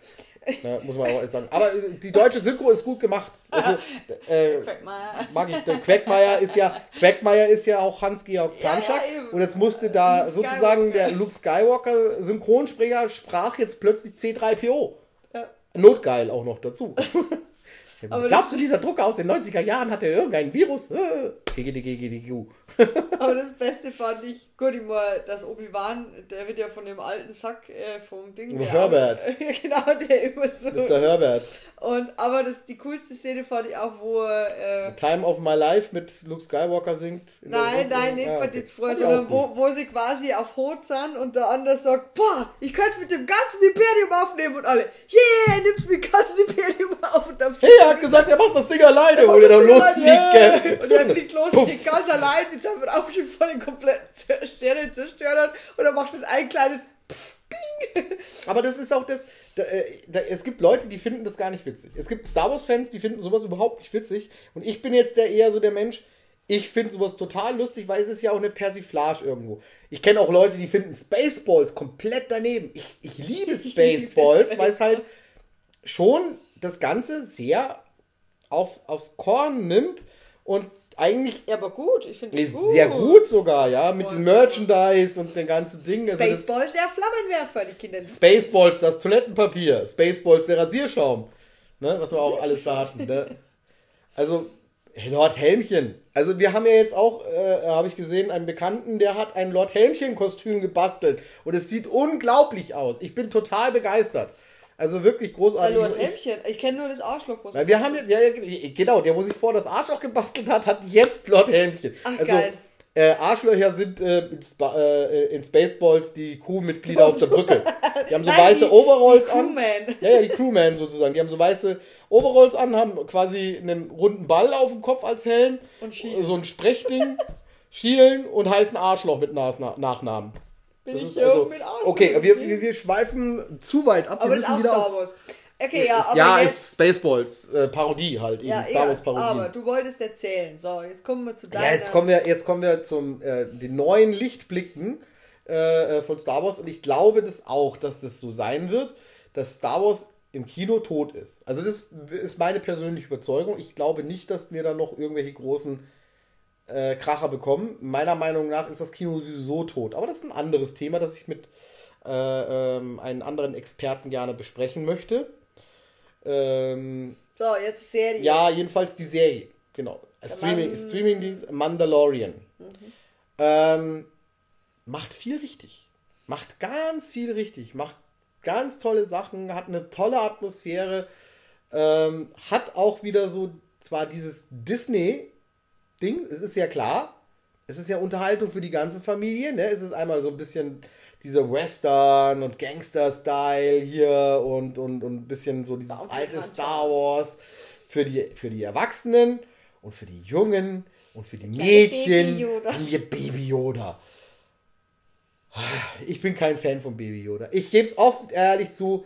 Ja, muss man auch sagen. Aber äh, die deutsche Synchro ist gut gemacht. Also, äh, mag ich. Der Quackmeier ist ja, Quackmeier ist ja auch Hans-Georg Ja, ja, Planschak. eben. und jetzt musste da Luke sozusagen Skywalker. der Luke Skywalker Synchronsprecher sprach jetzt plötzlich C3PO. Ja. Notgeil auch noch dazu. Aber Glaubst du, dieser Drucker aus den 90er Jahren hatte irgendein Virus? Äh. Aber das Beste fand ich, gut, ich mal, dass Obi-Wan, der wird ja von dem alten Sack äh, vom Ding. Der Herbert. Ja, genau, der immer so. Mr. Herbert. Und, aber das, die coolste Szene fand ich auch, wo er. Äh, Time of My Life mit Luke Skywalker singt. in der Nein, nein, nicht Ah, okay. jetzt vorher, sondern wo, wo sie quasi auf Hot sind und der andere sagt, boah, ich kann es mit dem ganzen Imperium aufnehmen und alle, yeah, nimmst mit dem ganzen Imperium auf und dann Hey, er hat gesagt, er macht das Ding alleine, wo er dann losfliegt, yeah. Und er fliegt los, geht ganz allein seinem Raumschiff vor den kompletten Sterne zerstört und dann machst du ein kleines Pff, Bing. Aber das ist auch das. Da, äh, da, es gibt Leute, die finden das gar nicht witzig. Es gibt Star Wars-Fans, die finden sowas überhaupt nicht witzig. Und ich bin jetzt der eher so der Mensch, ich finde sowas total lustig, weil es ist ja auch eine Persiflage irgendwo. Ich kenne auch Leute, die finden Spaceballs komplett daneben. Ich, ich liebe Spaceballs, weil es halt schon das Ganze sehr auf, aufs Korn nimmt und eigentlich Ja, aber gut, ich finde ist sehr gut sogar, ja, mit dem Merchandise und den ganzen Dingen. Also das- Spaceballs, der Flammenwerfer, die Kinder lieben Spaceballs, das Toilettenpapier, Spaceballs, der Rasierschaum, ne, was wir auch alles da hatten. Ne? Also, Lord Helmchen. Also, wir haben ja jetzt auch, äh, habe ich gesehen, einen Bekannten, der hat ein Lord Helmchen-Kostüm gebastelt und es sieht unglaublich aus. Ich bin total begeistert. Also wirklich großartig. Lord Ich- Helmchen. Ich kenne nur das Arschloch. was- wir haben jetzt, ja, ja, genau, der, wo sich vor das Arschloch gebastelt hat, hat jetzt Lord Helmchen. Ach, also, geil. Äh, Arschlöcher sind äh, in, Spa äh, in Spaceballs die Crewmitglieder auf der Brücke. Die haben so Nein, weiße die- Overalls die an. Crewmen. Ja, ja, die Crewmen sozusagen. Die haben so weiße Overalls an, haben quasi einen runden Ball auf dem Kopf als Helm. Und schielen. So ein Sprechding. schielen und heißen Arschloch mit Nachnamen. Bin ich hier also, mit Arschloch? okay, wir, wir, wir schweifen zu weit ab. Aber das ist auch Star Wars. Okay, ja, aber ja, jetzt... ist Spaceballs äh, Parodie halt eben. ja, Star Wars Parodie. aber du wolltest erzählen. So, jetzt kommen wir zu deiner... Ja, jetzt kommen wir, jetzt kommen wir zum äh, den neuen Lichtblicken äh, äh, von Star Wars und ich glaube das auch, dass das so sein wird, dass Star Wars im Kino tot ist. Also das ist meine persönliche Überzeugung. Ich glaube nicht, dass wir da noch irgendwelche großen äh, Kracher bekommen. Meiner Meinung nach ist das Kino sowieso tot. Aber das ist ein anderes Thema, das ich mit äh, ähm, einen anderen Experten gerne besprechen möchte. Ähm, So, jetzt Serie. ja, jedenfalls die Serie. Genau. Streaming, Man- Streamingdienst Mandalorian. Ähm, macht viel richtig. Macht ganz viel richtig. Macht ganz tolle Sachen. Hat eine tolle Atmosphäre. Ähm, hat auch wieder so zwar dieses Disney-Ding, es ist ja klar, es ist ja Unterhaltung für die ganze Familie, ne? Es ist einmal so ein bisschen dieser Western und Gangster-Style hier und, und, und ein bisschen so dieses Bounty alte Hunter. Star Wars für die, für die Erwachsenen und für die Jungen und für die Mädchen Baby Yoda. wir Baby Yoda. Ich bin kein Fan von Baby Yoda. Ich gebe es oft ehrlich zu.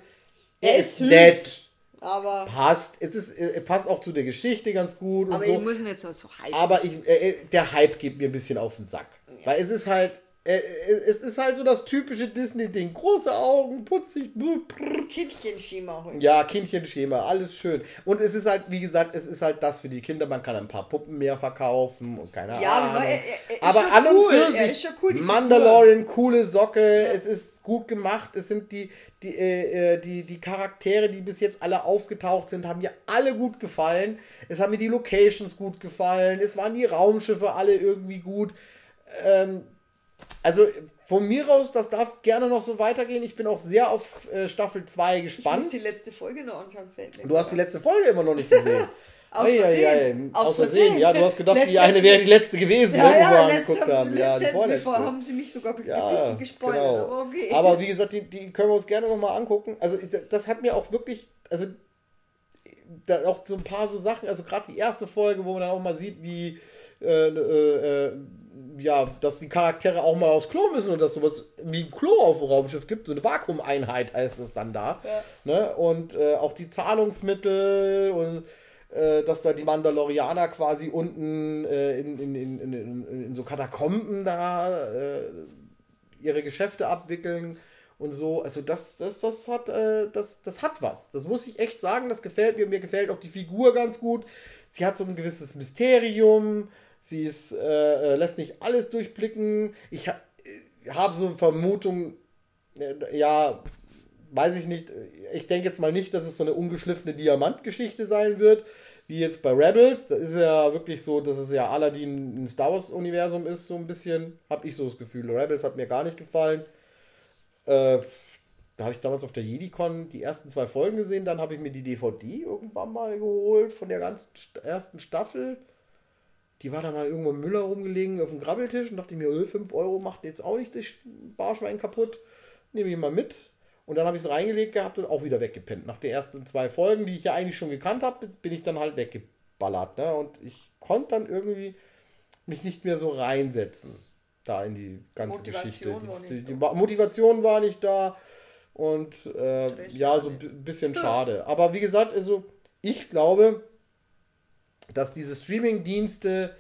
Er ist süß. nett, Aber, passt. Es ist, äh, passt auch zu der Geschichte ganz gut aber so. ich muss nicht so, so hype. Aber ich, äh, der Hype geht mir ein bisschen auf den Sack. Weil es ist halt, äh, es ist halt so das typische Disney-Ding. Große Augen, putzig. Kindchenschema heute. ja, Kindchenschema, alles schön. Und es ist halt, wie gesagt, es ist halt das für die Kinder. Man kann ein paar Puppen mehr verkaufen und keine Ja, Ahnung. aber er- er- er aber an und cool. für sich, cool, Mandalorian, coole Socke, es ist gut gemacht. Es sind die, die, äh, äh, die, die Charaktere, die bis jetzt alle aufgetaucht sind, haben mir alle gut gefallen. Es haben mir die Locations gut gefallen. Es waren die Raumschiffe alle irgendwie gut. Ähm, also von mir aus, das darf gerne noch so weitergehen. Ich bin auch sehr auf äh, Staffel 2 Ich muss gespannt. die letzte Folge noch anschauen, fällt mir Du hast die letzte Folge immer noch nicht gesehen. Aus Ei, ei, Versehen. ei. Aus Aus Versehen. Versehen. Ja, du hast gedacht, die eine wäre die letzte gewesen, Ja, ne, wo wir ja, letzte, angeguckt haben. Ja, die letzte, vorletzte. bevor haben sie mich sogar ein Ja, bisschen gespoilert. genau. Aber okay. Aber wie gesagt, die, die können wir uns gerne nochmal angucken. Also das hat mir auch wirklich, also da auch so ein paar so Sachen, also gerade die erste Folge, wo man dann auch mal sieht, wie äh, äh, äh, ja, dass die Charaktere auch mal aufs Klo müssen und dass sowas wie ein Klo auf dem Raumschiff gibt, so eine Vakuumeinheit heißt es dann da. Ja. Ne? Und äh, auch die Zahlungsmittel und äh, dass da die Mandalorianer quasi unten äh, in, in, in, in, so Katakomben da äh, ihre Geschäfte abwickeln und so. Also das, das, das hat, äh, das, das hat was. Das muss ich echt sagen. Das gefällt mir. Mir gefällt auch die Figur ganz gut. Sie hat so ein gewisses Mysterium. Sie ist, äh, äh, lässt nicht alles durchblicken. Ich ha habe so eine Vermutung, ja, weiß ich nicht. Ich denke jetzt mal nicht, dass es so eine ungeschliffene Diamantgeschichte sein wird, wie jetzt bei Rebels. Da ist ja wirklich so, dass es ja Aladdin ein Star Wars-Universum ist, so ein bisschen. Habe ich so das Gefühl. Rebels hat mir gar nicht gefallen. Äh, da habe ich damals auf der JediCon die ersten zwei Folgen gesehen. Dann habe ich mir die DVD irgendwann mal geholt von der ganzen st- ersten Staffel. Die war da mal irgendwo im Müller rumgelegen auf dem Grabbeltisch und dachte mir, öh, 5 Euro macht jetzt auch nicht das Barschwein kaputt. Nehme ich mal mit. Und dann habe ich es reingelegt gehabt und auch wieder weggepennt. Nach den ersten zwei Folgen, die ich ja eigentlich schon gekannt habe, bin ich dann halt weggeballert. Ne? Und ich konnte dann irgendwie mich nicht mehr so reinsetzen. Da in die ganze Motivation Geschichte. Die, die, die. Motivation war nicht da. Und äh, ja, so ein bisschen schade. Aber wie gesagt, also ich glaube, dass diese Streaming-Dienste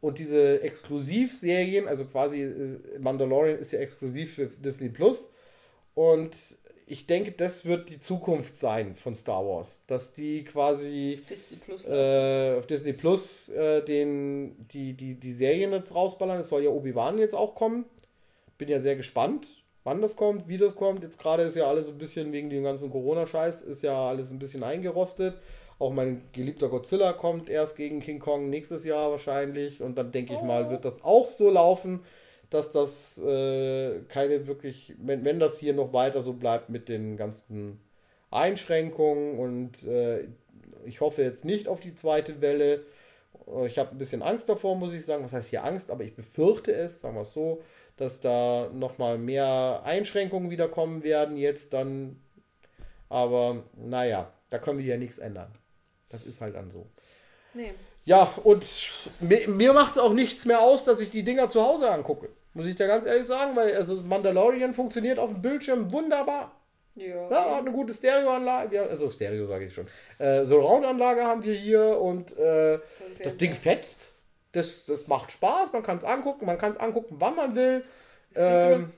und diese Exklusivserien, also quasi äh, Mandalorian ist ja exklusiv für Disney Plus und ich denke, das wird die Zukunft sein von Star Wars, dass die quasi Disney Plus. äh, auf Disney Plus äh, den, die, die, die Serien jetzt rausballern. Es soll ja Obi-Wan jetzt auch kommen. Bin ja sehr gespannt, wann das kommt, wie das kommt. Jetzt gerade ist ja alles so ein bisschen wegen dem ganzen Corona-Scheiß, ist ja alles ein bisschen eingerostet. Auch mein geliebter Godzilla kommt erst gegen King Kong nächstes Jahr wahrscheinlich. Und dann denke ich mal, wird das auch so laufen, dass das äh, keine wirklich, wenn, wenn das hier noch weiter so bleibt mit den ganzen Einschränkungen und äh, ich hoffe jetzt nicht auf die zweite Welle. Äh, Ich habe ein bisschen Angst davor, muss ich sagen. Was heißt hier Angst? Aber ich befürchte es, sagen wir es so, dass da nochmal mehr Einschränkungen wieder kommen werden jetzt dann. Aber naja, da können wir ja nichts ändern. Das ist halt dann so. Nee. Ja, und mir, mir macht es auch nichts mehr aus, dass ich die Dinger zu Hause angucke. Muss ich dir ganz ehrlich sagen, weil also Mandalorian funktioniert auf dem Bildschirm wunderbar. Ja. Ja, hat eine gute Stereoanlage. Ja, also Stereo sage ich schon. Äh, so Roundanlage haben wir hier und äh, das Ding fetzt. Das, das macht Spaß, man kann es angucken, man kann es angucken, wann man will. Ähm,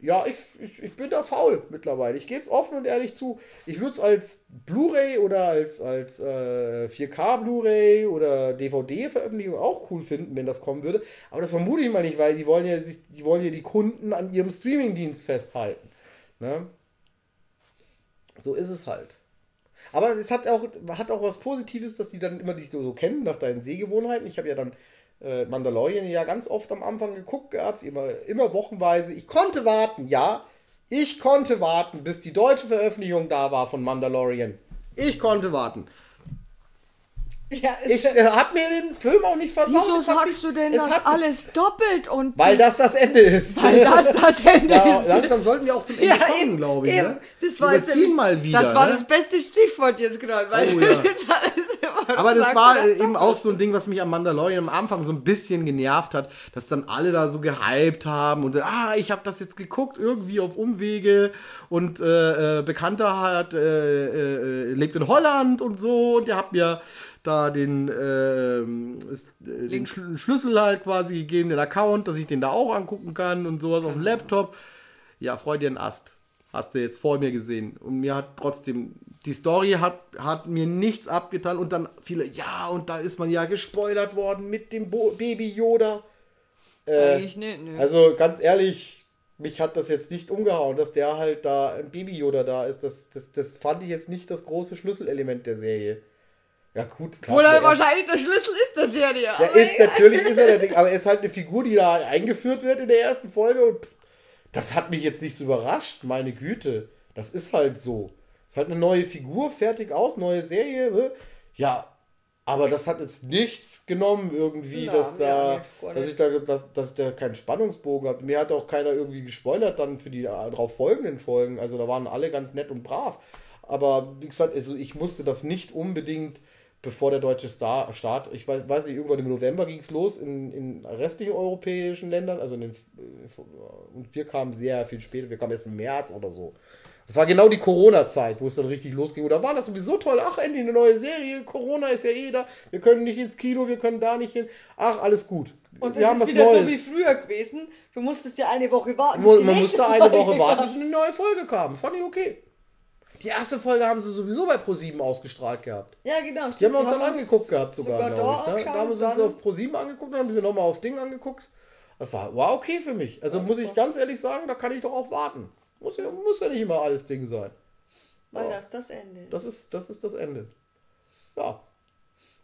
ja, ich, ich, ich bin da faul mittlerweile. Ich gebe es offen und ehrlich zu. Ich würde es als Blu-ray oder als, als äh, 4K Blu-ray oder DVD-Veröffentlichung auch cool finden, wenn das kommen würde. Aber das vermute ich mal nicht, weil die wollen ja, sich, die wollen ja die Kunden an ihrem Streamingdienst festhalten. Ne? So ist es halt. Aber es hat auch, hat auch was Positives, dass die dann immer dich so, so kennen nach deinen Sehgewohnheiten. Ich habe ja dann äh, Mandalorian ja ganz oft am Anfang geguckt gehabt, immer, immer wochenweise. Ich konnte warten, ja. Ich konnte warten, bis die deutsche Veröffentlichung da war von Mandalorian. Ich konnte warten. Ja, Ich äh, hab mir den Film auch nicht versaut. Wieso sagst mich- du denn das hat- alles doppelt und Weil das das Ende ist. weil das das Ende ja, ist? langsam sollten wir auch zum Ende Ja, kommen, glaube ich. eben. Ne? Das war jetzt mal wieder. Das war ne? das beste Stichwort jetzt gerade, weil Oh, ja. jetzt alles Aber das war du das eben auch so ein Ding, was mich am Mandalorian am Anfang so ein bisschen genervt hat, dass dann alle da so gehypt haben und ah, ich habe das jetzt geguckt, irgendwie auf Umwege und äh, äh, Bekannter hat, äh, äh, lebt in Holland und so und der hat mir da den, ähm, ist, äh, den Schl Schlüssel halt quasi gegeben, den Account, dass ich den da auch angucken kann und sowas auf dem Laptop. Ja, freu dir einen Ast. Hast du jetzt vor mir gesehen. Und mir hat trotzdem, die Story hat, hat mir nichts abgetan. Und dann viele, ja, und da ist man ja gespoilert worden mit dem Bo Baby Yoda. Eigentlich nicht, nö. Also ganz ehrlich, mich hat das jetzt nicht umgehauen, dass der halt da ein Baby Yoda da ist. Das, das, das fand ich jetzt nicht das große Schlüsselelement der Serie. Ja, gut. klar, Obwohl er der- wahrscheinlich der Schlüssel ist der Serie. der aber ist natürlich ist er der Ding, aber er ist halt eine Figur, die da eingeführt wird in der ersten Folge und das hat mich jetzt nicht so überrascht, meine Güte. Das ist halt so. Ist halt eine neue Figur, fertig aus, neue Serie. ne? Ja, aber das hat jetzt nichts genommen irgendwie, Na, dass ja, da, nicht, gar dass nicht. ich da, dass, dass der keinen Spannungsbogen hat. Mir hat auch keiner irgendwie gespoilert dann für die darauf folgenden Folgen. Also da waren alle ganz nett und brav. Aber wie gesagt, also ich musste das nicht unbedingt, bevor der deutsche Star Start, ich weiß, weiß nicht, irgendwann im November ging es los in, in restlichen europäischen Ländern, also in den, und wir kamen sehr viel später, wir kamen erst im März oder so. Das war genau die Corona-Zeit, wo es dann richtig losging. Und da war das sowieso toll. Ach, endlich eine neue Serie. Corona ist ja eh da. Wir können nicht ins Kino, wir können da nicht hin. Ach, alles gut. Und wir das ist wieder so wie früher gewesen. Du musstest ja eine Woche warten. Man musste eine Woche warten, bis eine neue Folge kam. Fand ich okay. Die erste Folge haben sie sowieso bei Pro7 ausgestrahlt gehabt. Ja, genau. Die haben wir uns dann angeguckt gehabt sogar, sogar da glaube ich. Ne? angeschaut Da haben wir uns auf Pro7 angeguckt, dann haben wir nochmal auf Ding angeguckt. Das war, war okay für mich. Also muss ich ganz ehrlich sagen, da kann ich doch auch warten. Muss ja, muss ja nicht immer alles Ding sein. Weil das das Ende. Das ist, das ist das Ende. Ja.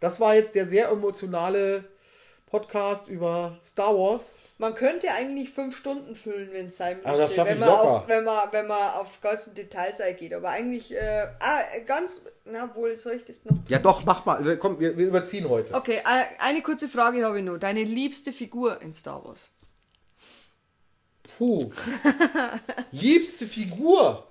Das war jetzt der sehr emotionale Podcast über Star Wars. Man könnte eigentlich fünf Stunden füllen, wenn es sein müsste. Also das wenn man locker. Auf, wenn, man, wenn man auf ganzen Details eingeht. Aber eigentlich, äh, ah, ganz, na wohl, soll ich das noch? Ja doch, mach mal. Komm, wir, wir überziehen heute. Okay, äh, eine kurze Frage habe ich nur. Deine liebste Figur in Star Wars? Puh. Liebste Figur.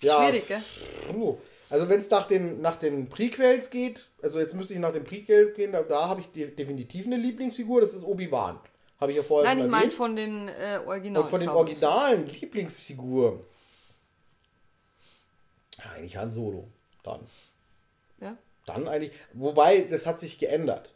Ja, Schwierig, gell? Puh. Also wenn es nach den, nach den Prequels geht, also jetzt müsste ich nach den Prequels gehen, da, da habe ich de definitiv eine Lieblingsfigur, das ist Obi-Wan. Habe ich ja vorher Nein, ich meine von den äh, Original Und von den originalen Lieblingsfiguren. Ja, eigentlich Han Solo. Dann. Ja? Dann eigentlich. Wobei, das hat sich geändert.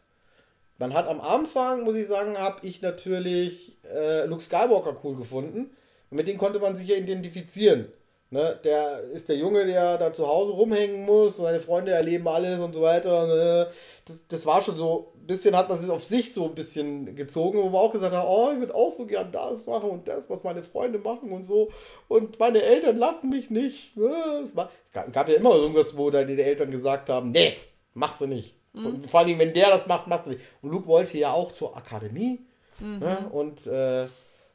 Man hat am Anfang, muss ich sagen, habe ich natürlich äh, Luke Skywalker cool gefunden. Und mit dem konnte man sich ja identifizieren. Ne? Der ist der Junge, der da zu Hause rumhängen muss, seine Freunde erleben alles und so weiter. Äh, das, das war schon so, ein bisschen hat man sich auf sich so ein bisschen gezogen, wo man auch gesagt hat, oh, ich würde auch so gern das machen und das, was meine Freunde machen und so. Und meine Eltern lassen mich nicht. Ne? Es war, gab, ja immer irgendwas, wo dann die Eltern gesagt haben, nee, machst du nicht. Und vor allem, wenn der das macht, machst du nicht. Und Luke wollte ja auch zur Akademie. Ne? Und äh,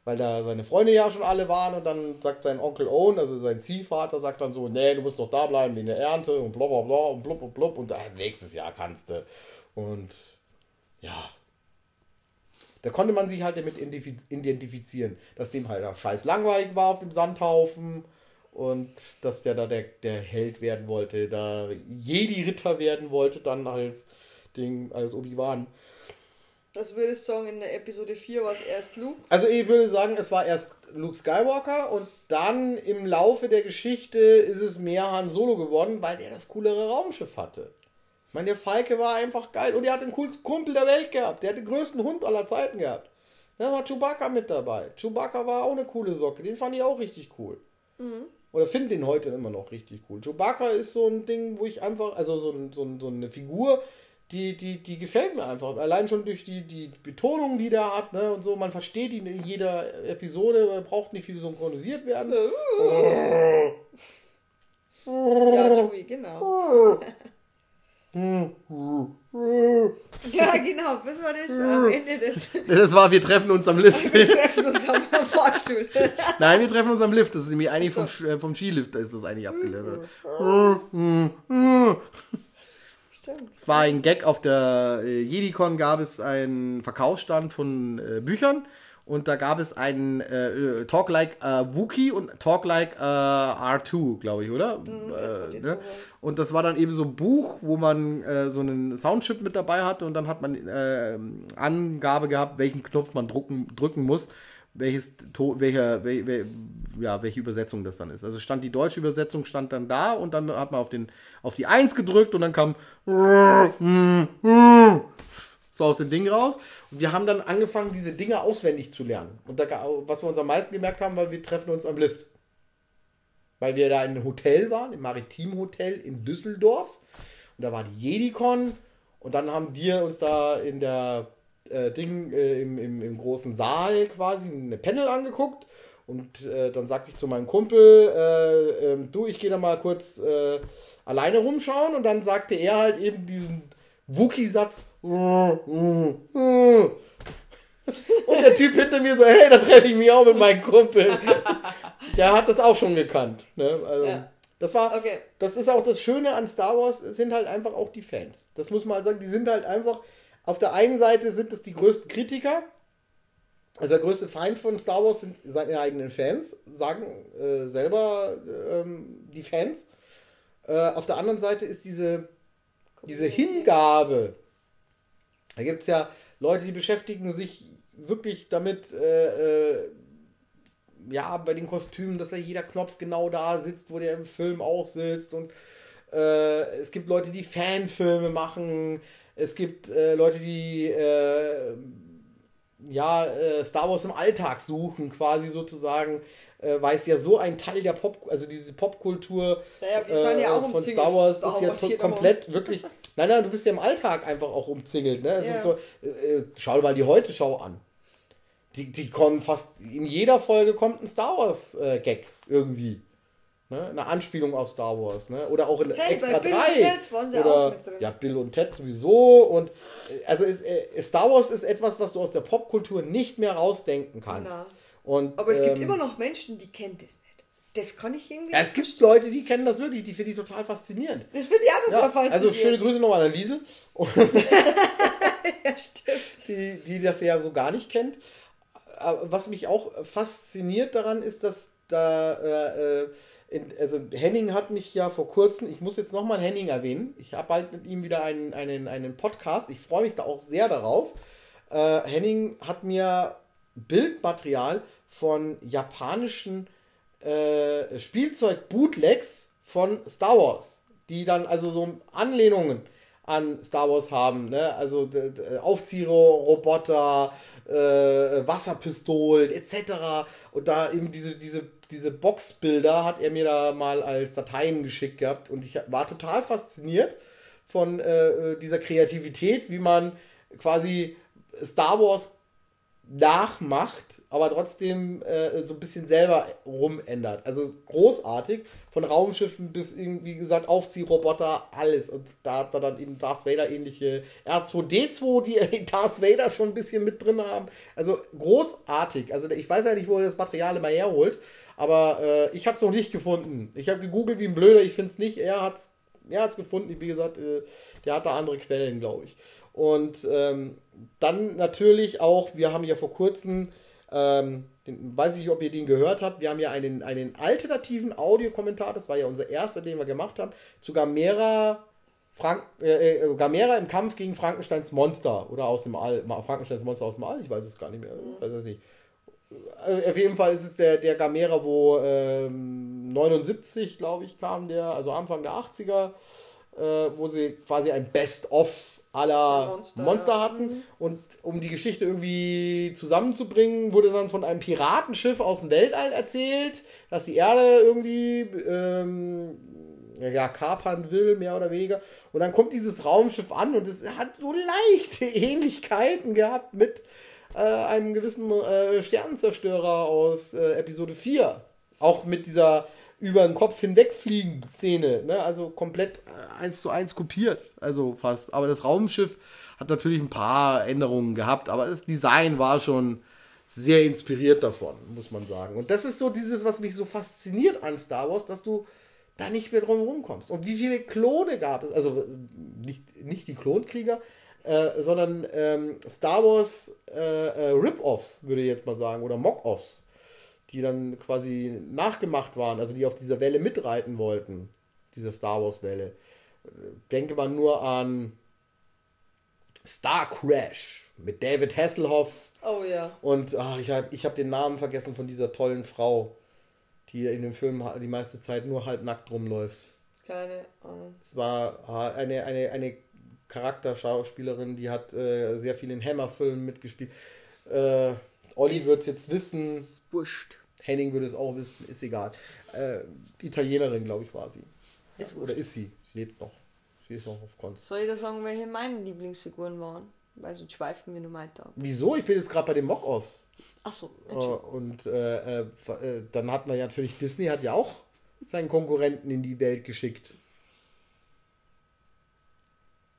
weil da seine Freunde ja schon alle waren und dann sagt sein Onkel Owen, also sein Ziehvater, sagt dann so, nee, du musst noch da bleiben wie eine Ernte und bla bla bla und blub und blub und äh, nächstes Jahr kannst du. Und ja, da konnte man sich halt damit identif- identifizieren, dass dem halt auch scheiß langweilig war auf dem Sandhaufen und dass der da der, der Held werden wollte, da Jedi-Ritter werden wollte, dann als Ding, als Obi-Wan. Das würdest du sagen, in der Episode 4 war es erst Luke. Also ich würde sagen, es war erst Luke Skywalker und dann im Laufe der Geschichte ist es mehr Han Solo geworden, weil der das coolere Raumschiff hatte. Ich meine, der Falke war einfach geil und er hat den coolsten Kumpel der Welt gehabt. Der hat den größten Hund aller Zeiten gehabt. Da war Chewbacca mit dabei. Chewbacca war auch eine coole Socke. Den fand ich auch richtig cool. Oder finde den heute immer noch richtig cool. Chewbacca ist so ein Ding, wo ich einfach, also so, ein, so, ein, so eine Figur, die, die, die gefällt mir einfach. Allein schon durch die, die Betonung, die der hat, ne, und so. Man versteht ihn in jeder Episode, man braucht nicht viel synchronisiert werden. Ja, Chewie, genau. ja, genau. Was war das? Am Ende des. Das war, wir treffen uns am Lift. Wir treffen uns am Fahrstuhl. Nein, wir treffen uns am Lift. Das ist nämlich eigentlich vom, äh, vom Skilift, da ist das eigentlich abgeleitet. Stimmt. Es war ein Gag auf der äh, JediCon gab es einen Verkaufsstand von äh, Büchern und da gab es einen äh, äh, Talk Like äh, Wookie und Talk Like äh, R2, glaube ich, oder? äh, ne? Und das war dann eben so ein Buch, wo man äh, so einen Soundchip mit dabei hatte und dann hat man Angabe gehabt, welchen Knopf man drucken, drücken muss, welches welcher, wel, wel, ja, welche Übersetzung das dann ist. Also stand die deutsche Übersetzung stand dann da und dann hat man auf den auf die 1 gedrückt und dann kam so aus dem Ding raus. Und wir haben dann angefangen, diese Dinge auswendig zu lernen. Und da, was wir uns am meisten gemerkt haben, war, wir treffen uns am Lift. Weil wir da in einem Hotel waren, im Maritim Hotel in Düsseldorf. Und da war die Jedicon. Und dann haben wir uns da in der äh, Ding, äh, im, im, im großen Saal quasi eine Panel angeguckt. Und äh, dann sagte ich zu meinem Kumpel, äh, ähm, du, ich gehe da mal kurz äh, alleine rumschauen. Und dann sagte er halt eben diesen Wookie-Satz. Und der Typ hinter mir so, hey, da treffe ich mich auch mit meinem Kumpel. Der hat das auch schon gekannt. Ne? Also, Ja. Das war, Okay. das ist auch das Schöne an Star Wars, sind halt einfach auch die Fans. Das muss man halt sagen, die sind halt einfach, auf der einen Seite sind es die größten Kritiker, also der größte Feind von Star Wars sind seine eigenen Fans, sagen äh, selber ähm, die Fans. Äh, auf der anderen Seite ist diese, diese Hingabe. Da gibt es ja Leute, die beschäftigen sich wirklich damit, äh, äh, ja, bei den Kostümen, dass da jeder Knopf genau da sitzt, wo der im Film auch sitzt. Und äh, es gibt Leute, die Fanfilme machen. Es gibt äh, Leute, die äh, ja, äh, Star Wars im Alltag suchen, quasi sozusagen, äh, weil es ja so ein Teil der Pop, also diese Popkultur Naja, ja auch äh, von Star Wars Star ist ja Wars to- hier komplett wirklich. Nein, nein, du bist ja im Alltag einfach auch umzingelt. Ne? Ja. so, äh, schau dir mal die Heute-Schau an. Die, die kommen fast, in jeder Folge kommt ein Star Wars-Gag irgendwie. Ne? Eine Anspielung auf Star Wars. Ne? Oder auch in Hey, Extra bei Bill 3. und Ted waren sie oder, auch mit drin. Ja, Bill und Ted sowieso. Und also ist, äh, Star Wars ist etwas, was du aus der Popkultur nicht mehr rausdenken kannst. Na. Und, Aber es gibt ähm, immer noch Menschen, die kennen das nicht. Das kann ich irgendwie ja, es gibt. Leute, die kennen das wirklich, die finde ich total faszinierend. Das würde ich auch Ja, total faszinieren. also schöne Grüße nochmal an Liesel, Ja, stimmt. die, die das ja so gar nicht kennt. Aber Was mich auch fasziniert daran ist, dass da, äh, äh, also Henning hat mich ja vor kurzem, ich muss jetzt nochmal Henning erwähnen, ich habe bald mit ihm wieder einen, einen, einen Podcast, ich freue mich da auch sehr darauf. Äh, Henning hat mir Bildmaterial von japanischen äh, Spielzeug-Bootlegs von Star Wars, die dann also so Anlehnungen an Star Wars haben, ne? Also Aufzieher-Roboter, äh, Wasserpistolen etc. Und da eben diese, diese, diese Boxbilder hat er mir da mal als Dateien geschickt gehabt und ich war total fasziniert von äh, dieser Kreativität, wie man quasi Star Wars nachmacht, aber trotzdem äh, so ein bisschen selber rumändert. Also großartig, von Raumschiffen bis irgendwie gesagt Aufziehroboter, alles. Und da hat man dann eben Darth Vader ähnliche R2D2, die Darth Vader schon ein bisschen mit drin haben. Also großartig. Also ich weiß ja nicht, wo er das Material immer herholt, aber äh, ich habe es noch nicht gefunden. Ich habe gegoogelt wie ein Blöder, ich finde es nicht. Er hat es er gefunden, wie gesagt, äh, der hat da andere Quellen, glaube ich. Und ähm, dann natürlich auch, wir haben ja vor kurzem, ähm, den, weiß ich nicht, ob ihr den gehört habt, wir haben ja einen, einen alternativen Audiokommentar, das war ja unser erster, den wir gemacht haben, zu Gamera, Frank, äh, äh, Gamera im Kampf gegen Frankensteins Monster oder aus dem All, Frankensteins Monster aus dem All, ich weiß es gar nicht mehr, ich weiß es nicht. Äh, Auf jeden Fall ist es der, der Gamera, wo ähm, 79, glaube ich, kam der, also Anfang der 80er, äh, wo sie quasi ein Best-of aller Monster, Monster, hatten. Und um die Geschichte irgendwie zusammenzubringen, wurde dann von einem Piratenschiff aus dem Weltall erzählt, dass die Erde irgendwie ähm, ja, kapern will, mehr oder weniger. Und dann kommt dieses Raumschiff an und es hat so leichte Ähnlichkeiten gehabt mit äh, einem gewissen äh, Sternenzerstörer aus äh, Episode 4. Auch mit dieser über den Kopf hinwegfliegen Szene, ne? Also komplett äh, eins zu eins kopiert, also fast. Aber das Raumschiff hat natürlich ein paar Änderungen gehabt, aber das Design war schon sehr inspiriert davon, muss man sagen. Und das ist so dieses, was mich so fasziniert an Star Wars, dass du da nicht mehr drum rumkommst. Und wie viele Klone gab es? Also nicht, nicht die Klonkrieger, äh, sondern ähm, Star Wars äh, äh, Rip-Offs, würde ich jetzt mal sagen, oder Mock-Offs, die dann quasi nachgemacht waren, also die auf dieser Welle mitreiten wollten, diese Star Wars-Welle. Denke man nur an Star Crash mit David Hasselhoff Oh ja. und ach, ich habe ich hab den Namen vergessen von dieser tollen Frau, die in dem Film die meiste Zeit nur halb nackt rumläuft. Keine Ahnung. Es war eine, eine, eine Charakterschauspielerin, die hat äh, sehr viel in Hammer-Filmen mitgespielt. Äh, Olli wird es jetzt wissen, Wurscht. Henning würde es auch wissen, ist egal. Äh, Italienerin, glaube ich, war sie. Ist Oder ist sie? Sie lebt noch. Sie ist noch auf Konst. Soll ich da sagen, welche meine Lieblingsfiguren waren? Weil sonst schweifen wir nur weiter. Wieso? Ich bin jetzt gerade bei den Mock-Offs. Achso, Äh, und äh, äh, äh, dann hat man ja natürlich, Disney hat ja auch seinen Konkurrenten in die Welt geschickt.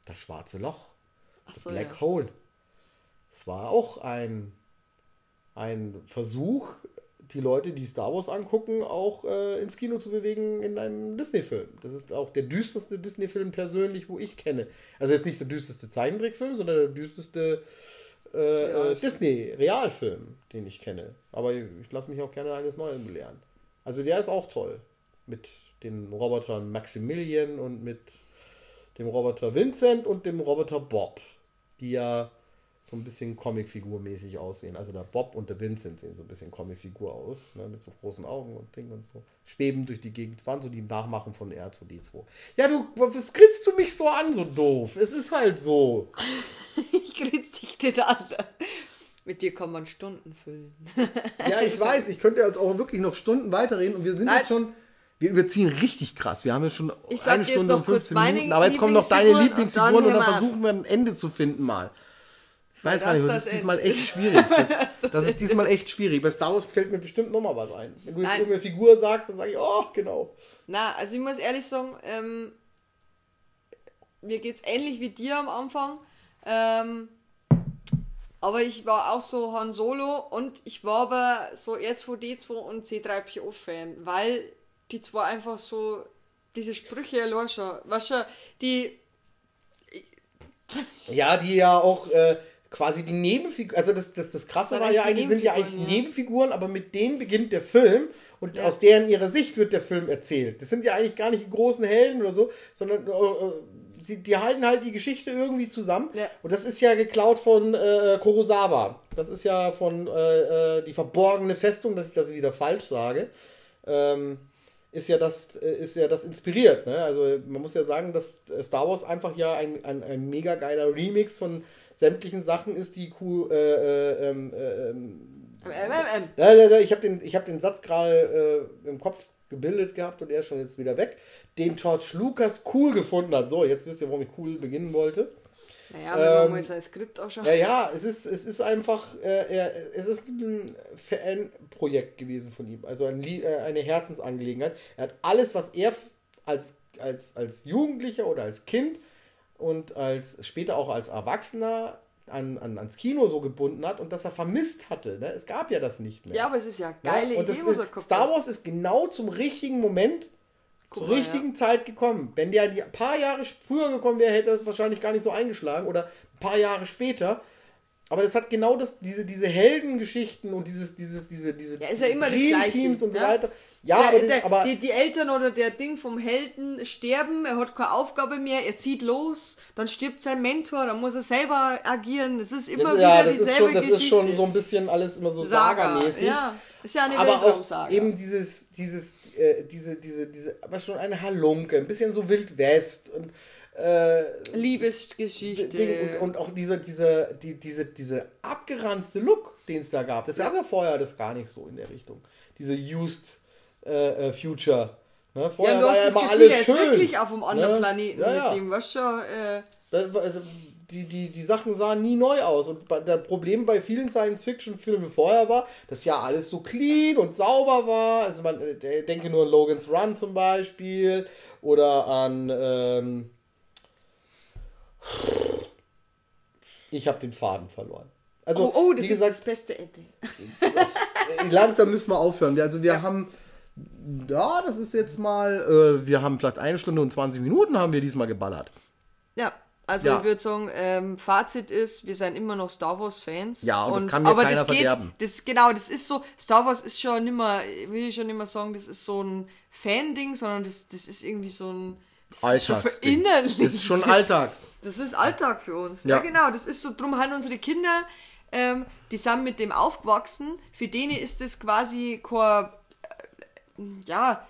Das schwarze Loch. Achso, Black ja. Hole. Es war auch ein, ein Versuch, die Leute, die Star Wars angucken, auch äh, ins Kino zu bewegen in einem Disney-Film. Das ist auch der düsterste Disney-Film persönlich, wo ich kenne. Also jetzt nicht der düsterste Zeichentrickfilm, sondern der düsterste äh, äh, Realfilm. Disney-Realfilm, den ich kenne. Aber ich, ich lasse mich auch gerne eines Neuen belehren. Also der ist auch toll. Mit den Robotern Maximilian und mit dem Roboter Vincent und dem Roboter Bob, die ja so ein bisschen Comicfigur-mäßig aussehen. Also der Bob und der Vincent sehen so ein bisschen Comicfigur aus, ne, mit so großen Augen und Ding und so. Schweben durch die Gegend. Das waren so die Nachmachen von R2D2. Ja, du, was grinst du mich so an, so doof? Es ist halt so. Ich grinse dich nicht an. Mit dir kann man Stunden füllen. Ja, ich weiß, ich könnte jetzt auch wirklich noch Stunden weiterreden und wir sind Nein. jetzt schon. Wir überziehen richtig krass. Wir haben jetzt schon eine Stunde und kurz 15 meine Minuten. Aber jetzt kommen noch deine Lieblingsfiguren und dann und dann versuchen wir ein Ende zu finden mal. Weiß gar nicht, das das ist diesmal echt schwierig. Das, Das das, das ist diesmal echt schwierig. Bei Star Wars fällt mir bestimmt nochmal was ein. Wenn du jetzt irgendeine Figur sagst, dann sage ich, oh, genau. Na, also ich muss ehrlich sagen, ähm, mir geht's ähnlich wie dir am Anfang. Ähm, aber ich war auch so Han Solo und ich war aber so R2D2 und C3PO-Fan, weil die zwei einfach so diese Sprüche allein schon, weißt du, die Ja, die ja auch äh, quasi die Nebenfiguren, also das, das, das Krasse war ja eigentlich, sind ja eigentlich Nebenfiguren, ja. Nebenfiguren, aber mit denen beginnt der Film und Ja. aus deren ihrer Sicht wird der Film erzählt. Das sind ja eigentlich gar nicht die großen Helden oder so, sondern äh, äh, sie, die halten halt die Geschichte irgendwie zusammen. Ja. Und das ist ja geklaut von äh, Kurosawa. Das ist ja von äh, äh, die verborgene Festung, dass ich das wieder falsch sage. Ähm, ist ja das, äh, ist ja das inspiriert. Ne? Also man muss ja sagen, dass Star Wars einfach ja ein, ein, ein mega geiler Remix von sämtlichen Sachen ist, die Q, äh, äh, ähm, äh, ähm, ich habe den, ich hab den Satz gerade äh, im Kopf gebildet gehabt und er ist schon jetzt wieder weg, den George Lucas cool gefunden hat. So, jetzt wisst ihr, warum ich cool beginnen wollte. naja, wenn man Ähm, mal sein Skript ausschaut. Ja, ja, es ist, es ist einfach, äh, er, es ist ein Fan-Projekt gewesen von ihm, also ein, äh, eine Herzensangelegenheit. Er hat alles, was er als, als, als Jugendlicher oder als Kind und als später auch als Erwachsener an, an, ans Kino so gebunden hat und das er vermisst hatte. Ne? Es gab ja das nicht mehr. Ja, aber es ist ja eine geile Ja, und Idee, ist, Star. Wars ist genau zum richtigen Moment, zur mal, richtigen Zeit gekommen. Wenn der ein paar Jahre früher gekommen wäre, hätte er wahrscheinlich gar nicht so eingeschlagen oder ein paar Jahre später. Aber das hat genau das, diese, diese Heldengeschichten und dieses, dieses, diese, diese Ja, ist ja immer das Dream Gleiche, Teams und so ja. weiter. Ja, der, aber, das, der, aber die, die Eltern oder der Ding vom Helden sterben, er hat keine Aufgabe mehr, er zieht los, dann stirbt sein Mentor, dann muss er selber agieren. Es ist immer das, wieder ja, das, dieselbe ist schon, das Geschichte. ist schon so ein bisschen alles immer so Saga. Saga-mäßig. Ja, ist ja eine aber auch eben dieses, dieses, äh, diese, diese, diese, aber schon eine Halunke, ein bisschen so Wild West und äh, Liebesgeschichte. Ding und, und auch dieser, dieser, die, diese, diese abgeranzte Look, den es da gab. Das Ja. gab ja vorher das gar nicht so in der Richtung. Diese Used äh, äh, Future. Ne? ja, Vorher du war hast ja das immer Gefühl, alles er ist schön. wirklich auf einem anderen Ne? Planeten ja, ja. mit dem, was schon. Äh, Das war- also, die, die, die Sachen sahen nie neu aus. Und das Problem bei vielen Science-Fiction-Filmen vorher war, dass ja alles so clean und sauber war. Also man äh, denke nur an Logan's Run zum Beispiel oder an ähm, ich habe den Faden verloren. Also, oh, oh, das wie ist gesagt, das beste Ende. langsam müssen wir aufhören. Also wir haben Ja, das ist jetzt mal, äh, wir haben vielleicht eine Stunde und 20 Minuten haben wir diesmal geballert. Ja, also Ja. ich würde sagen, ähm, Fazit ist, wir sind immer noch Star Wars Fans. Ja, und das kann mir keiner verderben. Das, genau, das ist so, Star Wars ist schon nimmer, will ich schon immer sagen, das ist so ein Fan-Ding, sondern das, das ist irgendwie so ein, das ist schon verinnerlicht. Das ist schon Alltag. Das ist Alltag für uns. Ja, Ja. genau. Das ist so, drum haben unsere Kinder, ähm, die sind mit dem aufgewachsen. Für denen ist das quasi kein, äh, ja,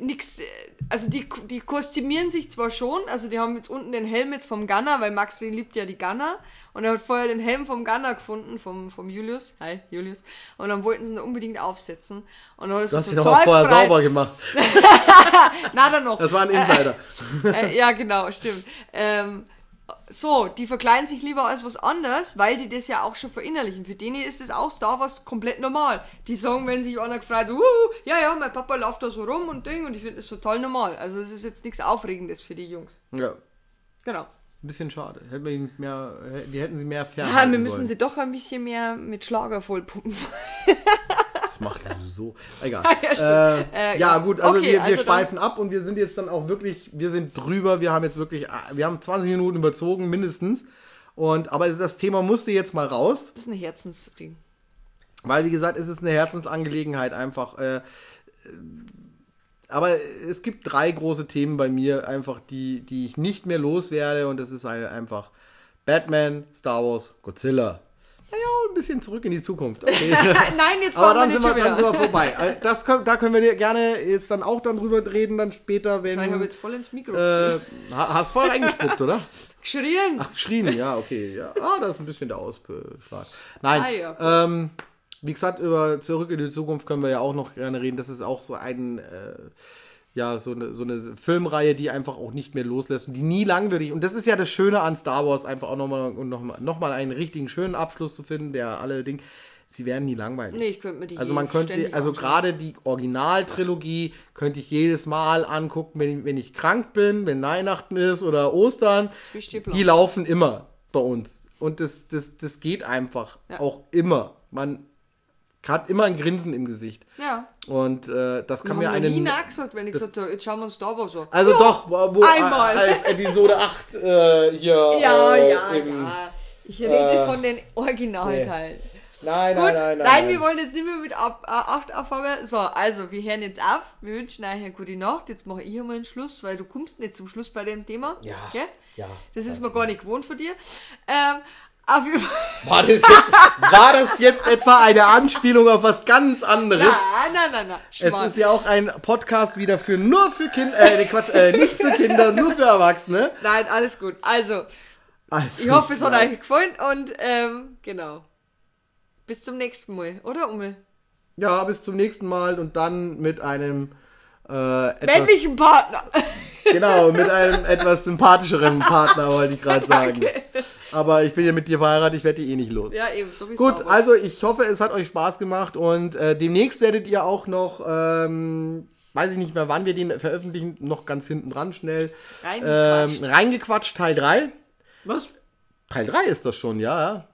nix, äh, also die, die kostümieren sich zwar schon, also die haben jetzt unten den Helm jetzt vom Gunner, weil Maxi liebt ja die Gunner und er hat vorher den Helm vom Gunner gefunden, vom, vom Julius, hi Julius, und dann wollten sie ihn unbedingt aufsetzen und dann hat er Du hast ihn doch auch vorher gefreut. sauber gemacht. Na, dann noch. Das war ein Insider. äh, ja, genau, stimmt. Ähm, so, die verkleiden sich lieber als was anderes, weil die das ja auch schon verinnerlichen. Für denen ist es auch Star Wars komplett normal. Die sagen, wenn sich einer gefreut, so, "Wuhu, ja, ja, mein Papa läuft da so rum und Ding, und ich finde das total normal. Also, es ist jetzt nichts Aufregendes für die Jungs. Ja. Genau. Ein bisschen schade. Hätten wir ihn mehr, die hätten sie mehr Ja, fernhalten wir müssen sollen. sie doch ein bisschen mehr mit Schlager vollpumpen. Das mache ich so. Egal. Ja, äh, Äh, ja, gut, also Okay, wir, wir also schweifen ab und wir sind jetzt dann auch wirklich, wir sind drüber, wir haben jetzt wirklich, ah, wir haben 20 Minuten überzogen, mindestens. Und, aber das Thema musste jetzt mal raus, Das ist ein Herzensding. weil, wie gesagt, es ist eine Herzensangelegenheit einfach. Äh, äh, aber es gibt drei große Themen bei mir, einfach, die, die ich nicht mehr loswerde und das ist ein- einfach Batman, Star Wars, Godzilla. Naja, ein bisschen zurück in die Zukunft. Okay. Nein, jetzt Aber dann wir sind, wir, dann sind wir vorbei. Äh, Das, da können wir gerne jetzt dann auch dann drüber reden, dann später, wenn. Ich habe jetzt voll ins Mikro äh, ha- hast voll reingespuckt, oder? geschrien. Ach, geschrien, ja, okay. Ja. Ah, da ist ein bisschen der Ausschlag. Nein, Ah, ja, ähm, wie gesagt, über Zurück in die Zukunft können wir ja auch noch gerne reden. Das ist auch so ein, äh, ja, so eine, so eine Filmreihe, die einfach auch nicht mehr loslässt und die nie langwierig. Und das ist ja das Schöne an Star Wars, einfach auch nochmal und nochmal noch mal einen richtigen schönen Abschluss zu finden, der alle Dinge. Sie werden nie langweilig. Nee, ich könnte mir die Also je man könnte, also gerade die Originaltrilogie könnte ich jedes Mal angucken, wenn ich, wenn ich krank bin, wenn Weihnachten ist oder Ostern. Die laufen immer bei uns. Und das, das, das geht einfach. Ja. Auch immer. Man hat immer ein Grinsen im Gesicht. Ja. Und äh, das kann Haben mir wir eine. nie nachgesagt, wenn ich gesagt habe, jetzt schauen wir uns Star Wars an. Also doch, wo, wo einmal. als Episode 8 äh, hier. Ja, äh, ja, im, ja. Ich rede von den Originalteilen. Nein, Gut, nein, nein, nein. wir wollen jetzt nicht mehr mit ab, äh, 8 anfangen. So, also, wir hören jetzt auf. Wir wünschen euch eine gute Nacht. Jetzt mache ich hier mal einen Schluss, weil du kommst nicht zum Schluss bei dem Thema. Ja, Gell? ja. Das ist mir gar nicht gewohnt von dir. Ähm, auf. War das, jetzt, war das jetzt etwa eine Anspielung auf was ganz anderes? Nein, nein, nein, nein. Es ist ja auch ein Podcast wieder für nur für Kinder, äh, Quatsch, äh, nicht für Kinder, nur für Erwachsene. Nein, alles gut. Also, Also, ich hoffe, es hat euch gefallen und ähm, genau. Bis zum nächsten Mal, oder Ummel? Ja, bis zum nächsten Mal und dann mit einem äh, etwas, Männlichen Partner. genau, mit einem etwas sympathischeren Partner, wollte ich gerade sagen. Aber ich bin ja mit dir verheiratet, ich werde die eh nicht los. ja, eben, so wie Gut, also ich hoffe, es hat euch Spaß gemacht und äh, demnächst werdet ihr auch noch, ähm, weiß ich nicht mehr, wann wir den veröffentlichen, noch ganz hinten dran schnell. Reingequatscht. Ähm, reingequatscht, Teil 3. Was? Teil 3 ist das schon, ja, ja.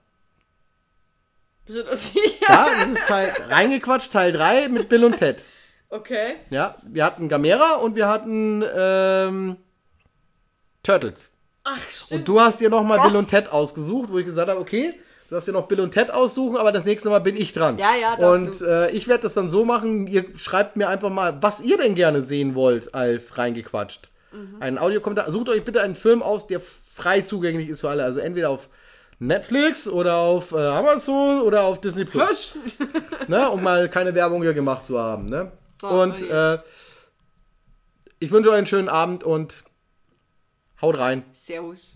Bist du da sicher? Ja, das ist Teil, reingequatscht, Teil 3 mit Bill und Ted. Okay. Ja, wir hatten Gamera und wir hatten ähm, Turtles. Ach, stimmt. Und du hast dir nochmal? Bill und Ted ausgesucht, wo ich gesagt habe, okay, du darfst dir noch Bill und Ted aussuchen, aber das nächste Mal bin ich dran. Ja, ja, darfst Und äh, ich werde das dann so machen, ihr schreibt mir einfach mal, was ihr denn gerne sehen wollt als reingequatscht. Mhm. Einen Audiokommentar. Sucht euch bitte einen Film aus, der frei zugänglich ist für alle. Also entweder auf Netflix oder auf äh, Amazon oder auf Disney Plus. ne, um mal keine Werbung hier gemacht zu haben. Ne? So, und äh, ich wünsche euch einen schönen Abend und haut rein. Servus.